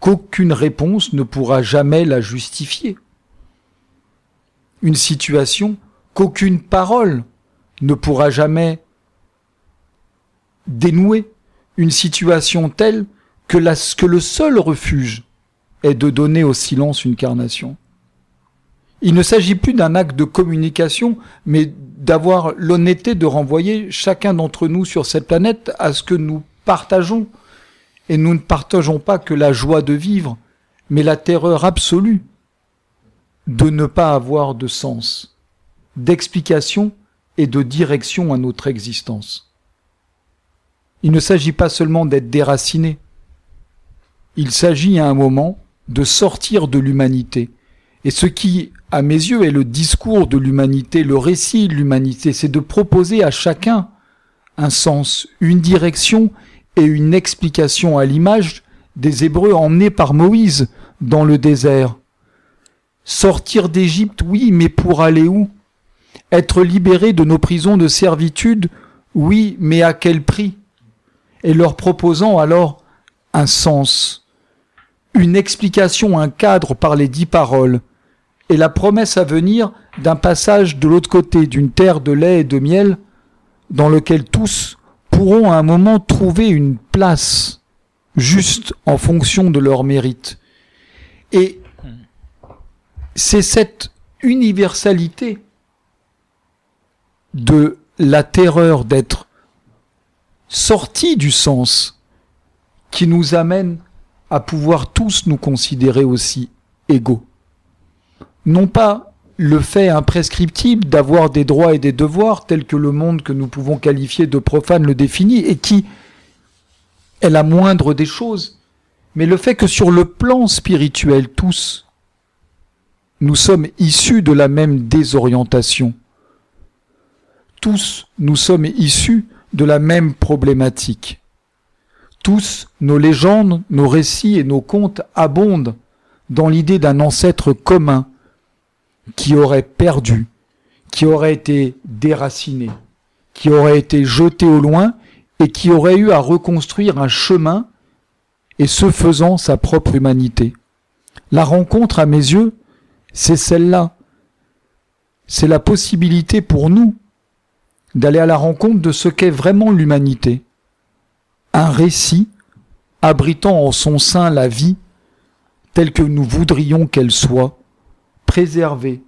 qu'aucune réponse ne pourra jamais la justifier, une situation qu'aucune parole ne pourra jamais dénouer, une situation telle que, la, que le seul refuge est de donner au silence une carnation. Il ne s'agit plus d'un acte de communication, mais d'avoir l'honnêteté de renvoyer chacun d'entre nous sur cette planète à ce que nous partageons. Et nous ne partageons pas que la joie de vivre, mais la terreur absolue de ne pas avoir de sens, d'explication et de direction à notre existence. Il ne s'agit pas seulement d'être déraciné, il s'agit à un moment de sortir de l'humanité. Et ce qui, à mes yeux, est le discours de l'humanité, le récit de l'humanité, c'est de proposer à chacun un sens, une direction et une explication à l'image des Hébreux emmenés par Moïse dans le désert. Sortir d'Égypte, oui, mais pour aller où? Être libéré de nos prisons de servitude, oui, mais à quel prix? Et leur proposant alors un sens, une explication, un cadre par les dix paroles, et la promesse à venir d'un passage de l'autre côté d'une terre de lait et de miel, dans lequel tous pourront à un moment trouver une place juste en fonction de leur mérite. Et c'est cette universalité de la terreur d'être sorti du sens qui nous amène à pouvoir tous nous considérer aussi égaux. Non pas le fait imprescriptible d'avoir des droits et des devoirs tels que le monde que nous pouvons qualifier de profane le définit et qui est la moindre des choses, mais le fait que sur le plan spirituel tous, nous sommes issus de la même désorientation. Tous, nous sommes issus de la même problématique. Tous, nos légendes, nos récits et nos contes abondent dans l'idée d'un ancêtre commun qui aurait perdu, qui aurait été déraciné, qui aurait été jeté au loin et qui aurait eu à reconstruire un chemin et ce faisant sa propre humanité. La rencontre, à mes yeux, c'est celle-là. C'est la possibilité pour nous d'aller à la rencontre de ce qu'est vraiment l'humanité. Un récit abritant en son sein la vie telle que nous voudrions qu'elle soit, préservé,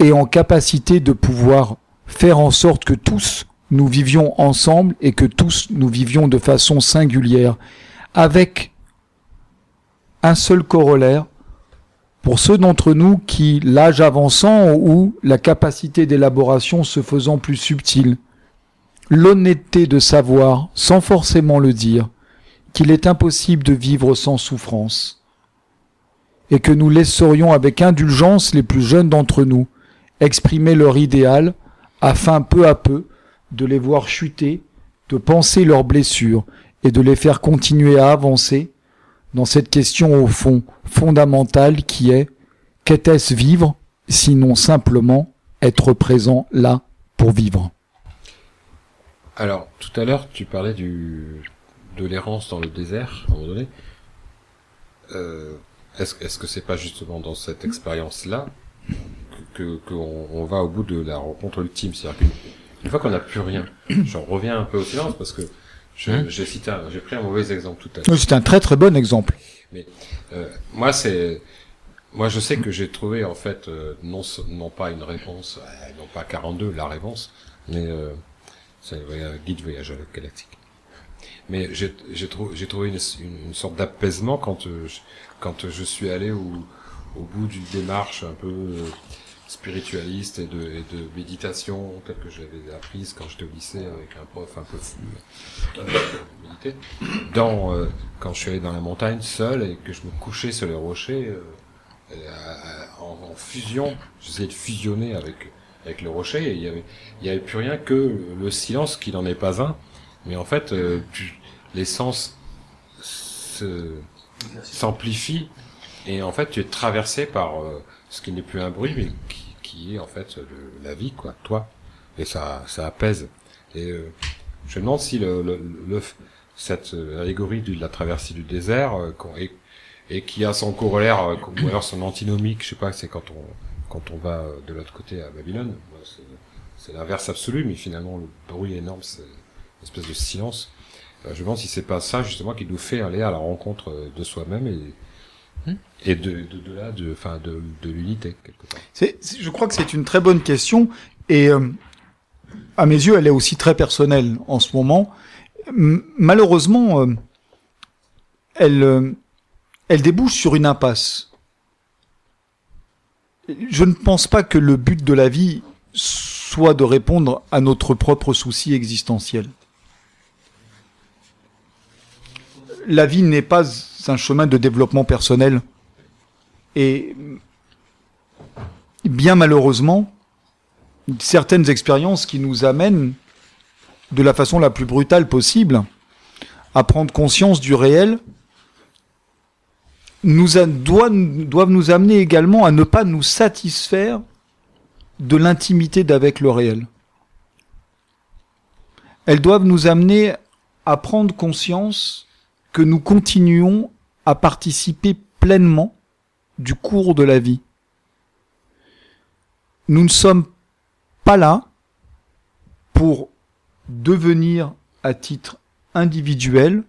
et en capacité de pouvoir faire en sorte que tous, nous vivions ensemble et que tous nous vivions de façon singulière, avec un seul corollaire, pour ceux d'entre nous qui, l'âge avançant ou la capacité d'élaboration se faisant plus subtile, l'honnêteté de savoir, sans forcément le dire, qu'il est impossible de vivre sans souffrance, et que nous laisserions avec indulgence les plus jeunes d'entre nous exprimer leur idéal, afin peu à peu de les voir chuter, de penser leurs blessures et de les faire continuer à avancer dans cette question au fond fondamentale qui est qu'était-ce vivre sinon simplement être présent là pour vivre? Alors, tout à l'heure, tu parlais du, de l'errance dans le désert, à un moment donné. Euh, est-ce, est-ce que c'est pas justement dans cette expérience-là que, qu'on on va au bout de la rencontre ultime? C'est-à-dire qu'une une fois qu'on n'a plus rien, j'en reviens un peu au silence parce que Hein? j'ai cité, un- j'ai pris un mauvais exemple tout à l'heure. C'est un très très bon exemple. Euh, moi, c'est, moi, je sais que j'ai trouvé en fait euh, non non pas une réponse, euh, non pas 42 la réponse, mais euh, c'est le voyage- guide voyageur galactique. Mais j'ai j'ai trouvé une, sorte d'apaisement quand euh, je, quand je suis allé au, au bout d'une démarche un peu euh, spiritualiste et de, et de méditation telle que j'avais apprise quand j'étais au lycée avec un prof un peu fou euh, dans euh, quand je suis allé dans la montagne seul et que je me couchais sur les rochers euh, euh, en, en fusion, j'essayais de fusionner avec avec le rocher et il y avait il y avait plus rien que le silence qui n'en est pas un, mais en fait euh, les sens se s'amplifient et en fait tu es traversé par euh, ce qui n'est plus un bruit mais qui, qui est en fait la vie quoi, toi. Et ça ça apaise. Et euh, je me demande si le, le, le- cette euh, allégorie de la traversée du désert euh, qu'on- et, et qui a son corollaire euh, ou alors son antinomique je sais pas c'est quand on quand on va euh, de l'autre côté à Babylone. C'est- l'inverse absolu mais finalement le bruit énorme c'est espèce de silence Euh, je me demande si c'est pas ça justement qui nous fait aller à la rencontre euh, de soi-même et et de de, de là de enfin de, de l'unité quelque part C'est- je crois que c'est une très bonne question et euh, à mes yeux, elle est aussi très personnelle en ce moment. Malheureusement, euh, elle, euh, elle débouche sur une impasse. Je ne pense pas que le but de la vie soit de répondre à notre propre souci existentiel. La vie n'est pas un chemin de développement personnel. Et bien malheureusement, certaines expériences qui nous amènent de la façon la plus brutale possible à prendre conscience du réel doivent nous amener également à ne pas nous satisfaire de l'intimité d'avec le réel. Elles doivent nous amener à prendre conscience que nous continuons à participer pleinement du cours de la vie. Nous ne sommes pas là pour devenir à titre individuel.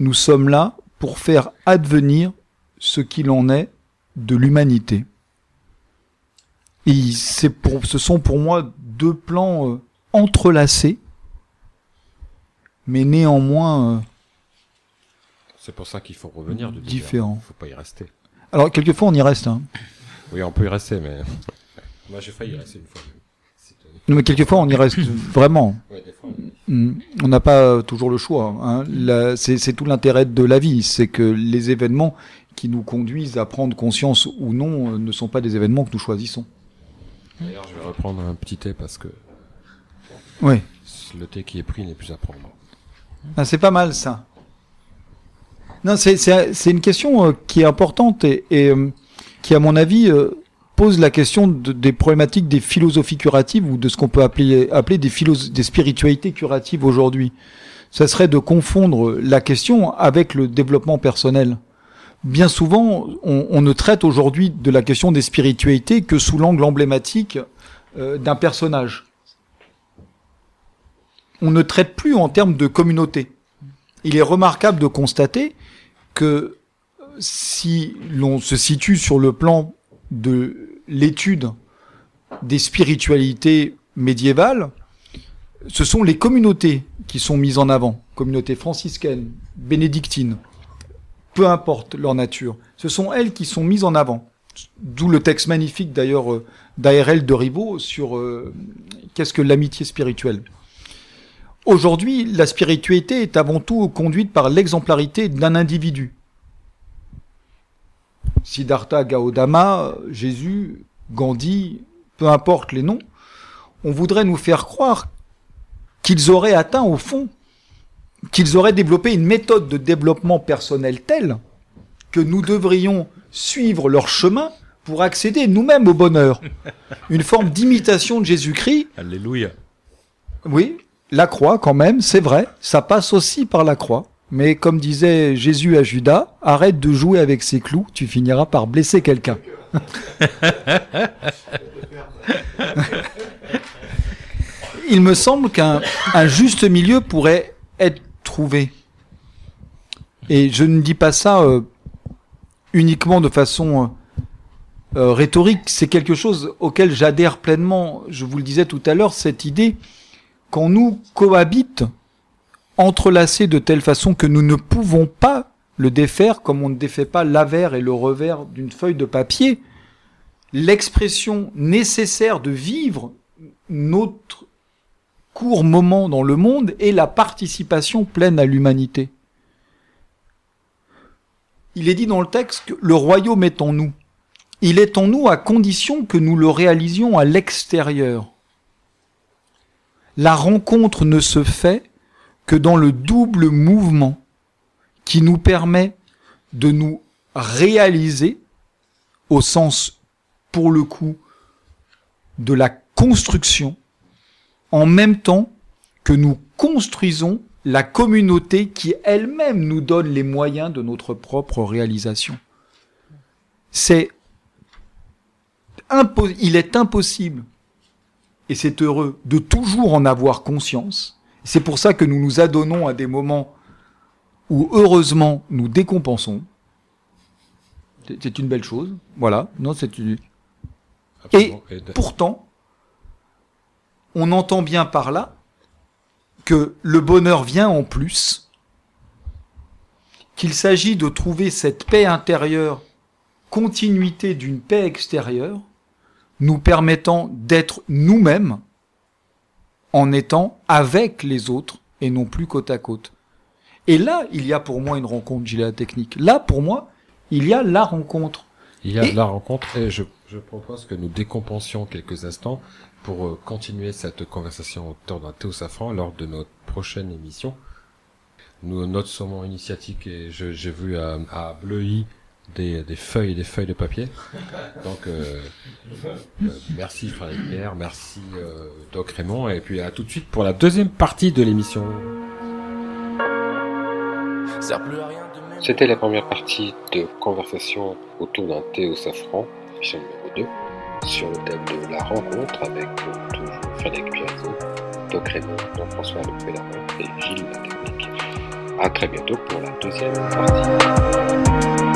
Nous sommes là pour faire advenir ce qu'il en est de l'humanité. Et c'est pour, ce sont pour moi deux plans euh, entrelacés, mais néanmoins euh, c'est pour ça qu'il faut revenir du. Différent. faut pas y rester Alors quelquefois on y reste, hein. oui on peut y rester mais moi j'ai failli y rester une fois Non, mais quelquefois on y reste vraiment. ouais, des fois, Mm. On n'a pas euh, toujours le choix. Hein. C'est tout l'intérêt de la vie, c'est que les événements qui nous conduisent à prendre conscience ou non euh, ne sont pas des événements que nous choisissons. D'ailleurs, je vais reprendre un petit thé parce que Oui. le thé qui est pris n'est plus à prendre. Ah, c'est pas mal ça. Non, c'est une question euh, qui est importante et, euh, qui, à mon avis, euh, pose la question de- des problématiques des philosophies curatives ou de ce qu'on peut appeler, appeler des, des spiritualités curatives aujourd'hui. Ça serait de confondre la question avec le développement personnel. Bien souvent, on, ne traite aujourd'hui de la question des spiritualités que sous l'angle emblématique d'un personnage. On ne traite plus en termes de communauté. Il est remarquable de constater que si l'on se situe sur le plan de l'étude des spiritualités médiévales, ce sont les communautés qui sont mises en avant, communautés franciscaines, bénédictines, peu importe leur nature, ce sont elles qui sont mises en avant. D'où le texte magnifique d'ailleurs euh, d'ARL de Ribot sur euh, qu'est-ce que l'amitié spirituelle. Aujourd'hui, la spiritualité est avant tout conduite par l'exemplarité d'un individu. Siddhartha Gaudama, Jésus, Gandhi, peu importe les noms, on voudrait nous faire croire qu'ils auraient atteint au fond, qu'ils auraient développé une méthode de développement personnel telle que nous devrions suivre leur chemin pour accéder nous-mêmes au bonheur. Une forme d'imitation de Jésus-Christ. Alléluia. Oui, la croix quand même, c'est vrai, ça passe aussi par la croix. Mais comme disait Jésus à Judas, arrête de jouer avec ses clous, tu finiras par blesser quelqu'un. Il me semble qu'un un juste milieu pourrait être trouvé. Et je ne dis pas ça euh, uniquement de façon euh, euh, rhétorique, c'est quelque chose auquel j'adhère pleinement. Je vous le disais tout à l'heure, cette idée qu'on nous cohabite entrelacés de telle façon que nous ne pouvons pas le défaire comme on ne défait pas l'avers et le revers d'une feuille de papier. L'expression nécessaire de vivre notre court moment dans le monde est la participation pleine à l'humanité. Il est dit dans le texte que le royaume est en nous. Il est en nous à condition que nous le réalisions à l'extérieur. La rencontre ne se fait que dans le double mouvement qui nous permet de nous réaliser au sens, pour le coup, de la construction, en même temps que nous construisons la communauté qui elle-même nous donne les moyens de notre propre réalisation. C'est il est impossible, et c'est heureux, de toujours en avoir conscience. C'est pour ça que nous nous adonnons à des moments où heureusement nous décompensons. C'est une belle chose. Voilà. Non, c'est une... Et pourtant, on entend bien par là que le bonheur vient en plus, qu'il s'agit de trouver cette paix intérieure, continuité d'une paix extérieure, nous permettant d'être nous-mêmes en étant avec les autres et non plus côte à côte. Et là, il y a pour moi une rencontre Gilet technique. Là, pour moi, il y a la rencontre. Il y a la rencontre et je, je propose que nous décompensions quelques instants pour euh, continuer cette conversation autour d'un thé au safran lors de notre prochaine émission. Nous notons initiatique et j'ai vu à, à Bleuy des, des, feuilles et des feuilles de papier. Donc, euh, euh, merci Frédéric Pierre, merci euh, Doc Raymond, et puis à tout de suite pour la deuxième partie de l'émission. C'était la première partie de conversation autour d'un thé au safran, émission numéro 2, sur le thème de la rencontre avec toujours Frédéric Pierre, Doc Raymond, Jean-François Le Pélaron et Gilles La Technique. À très bientôt pour la deuxième partie.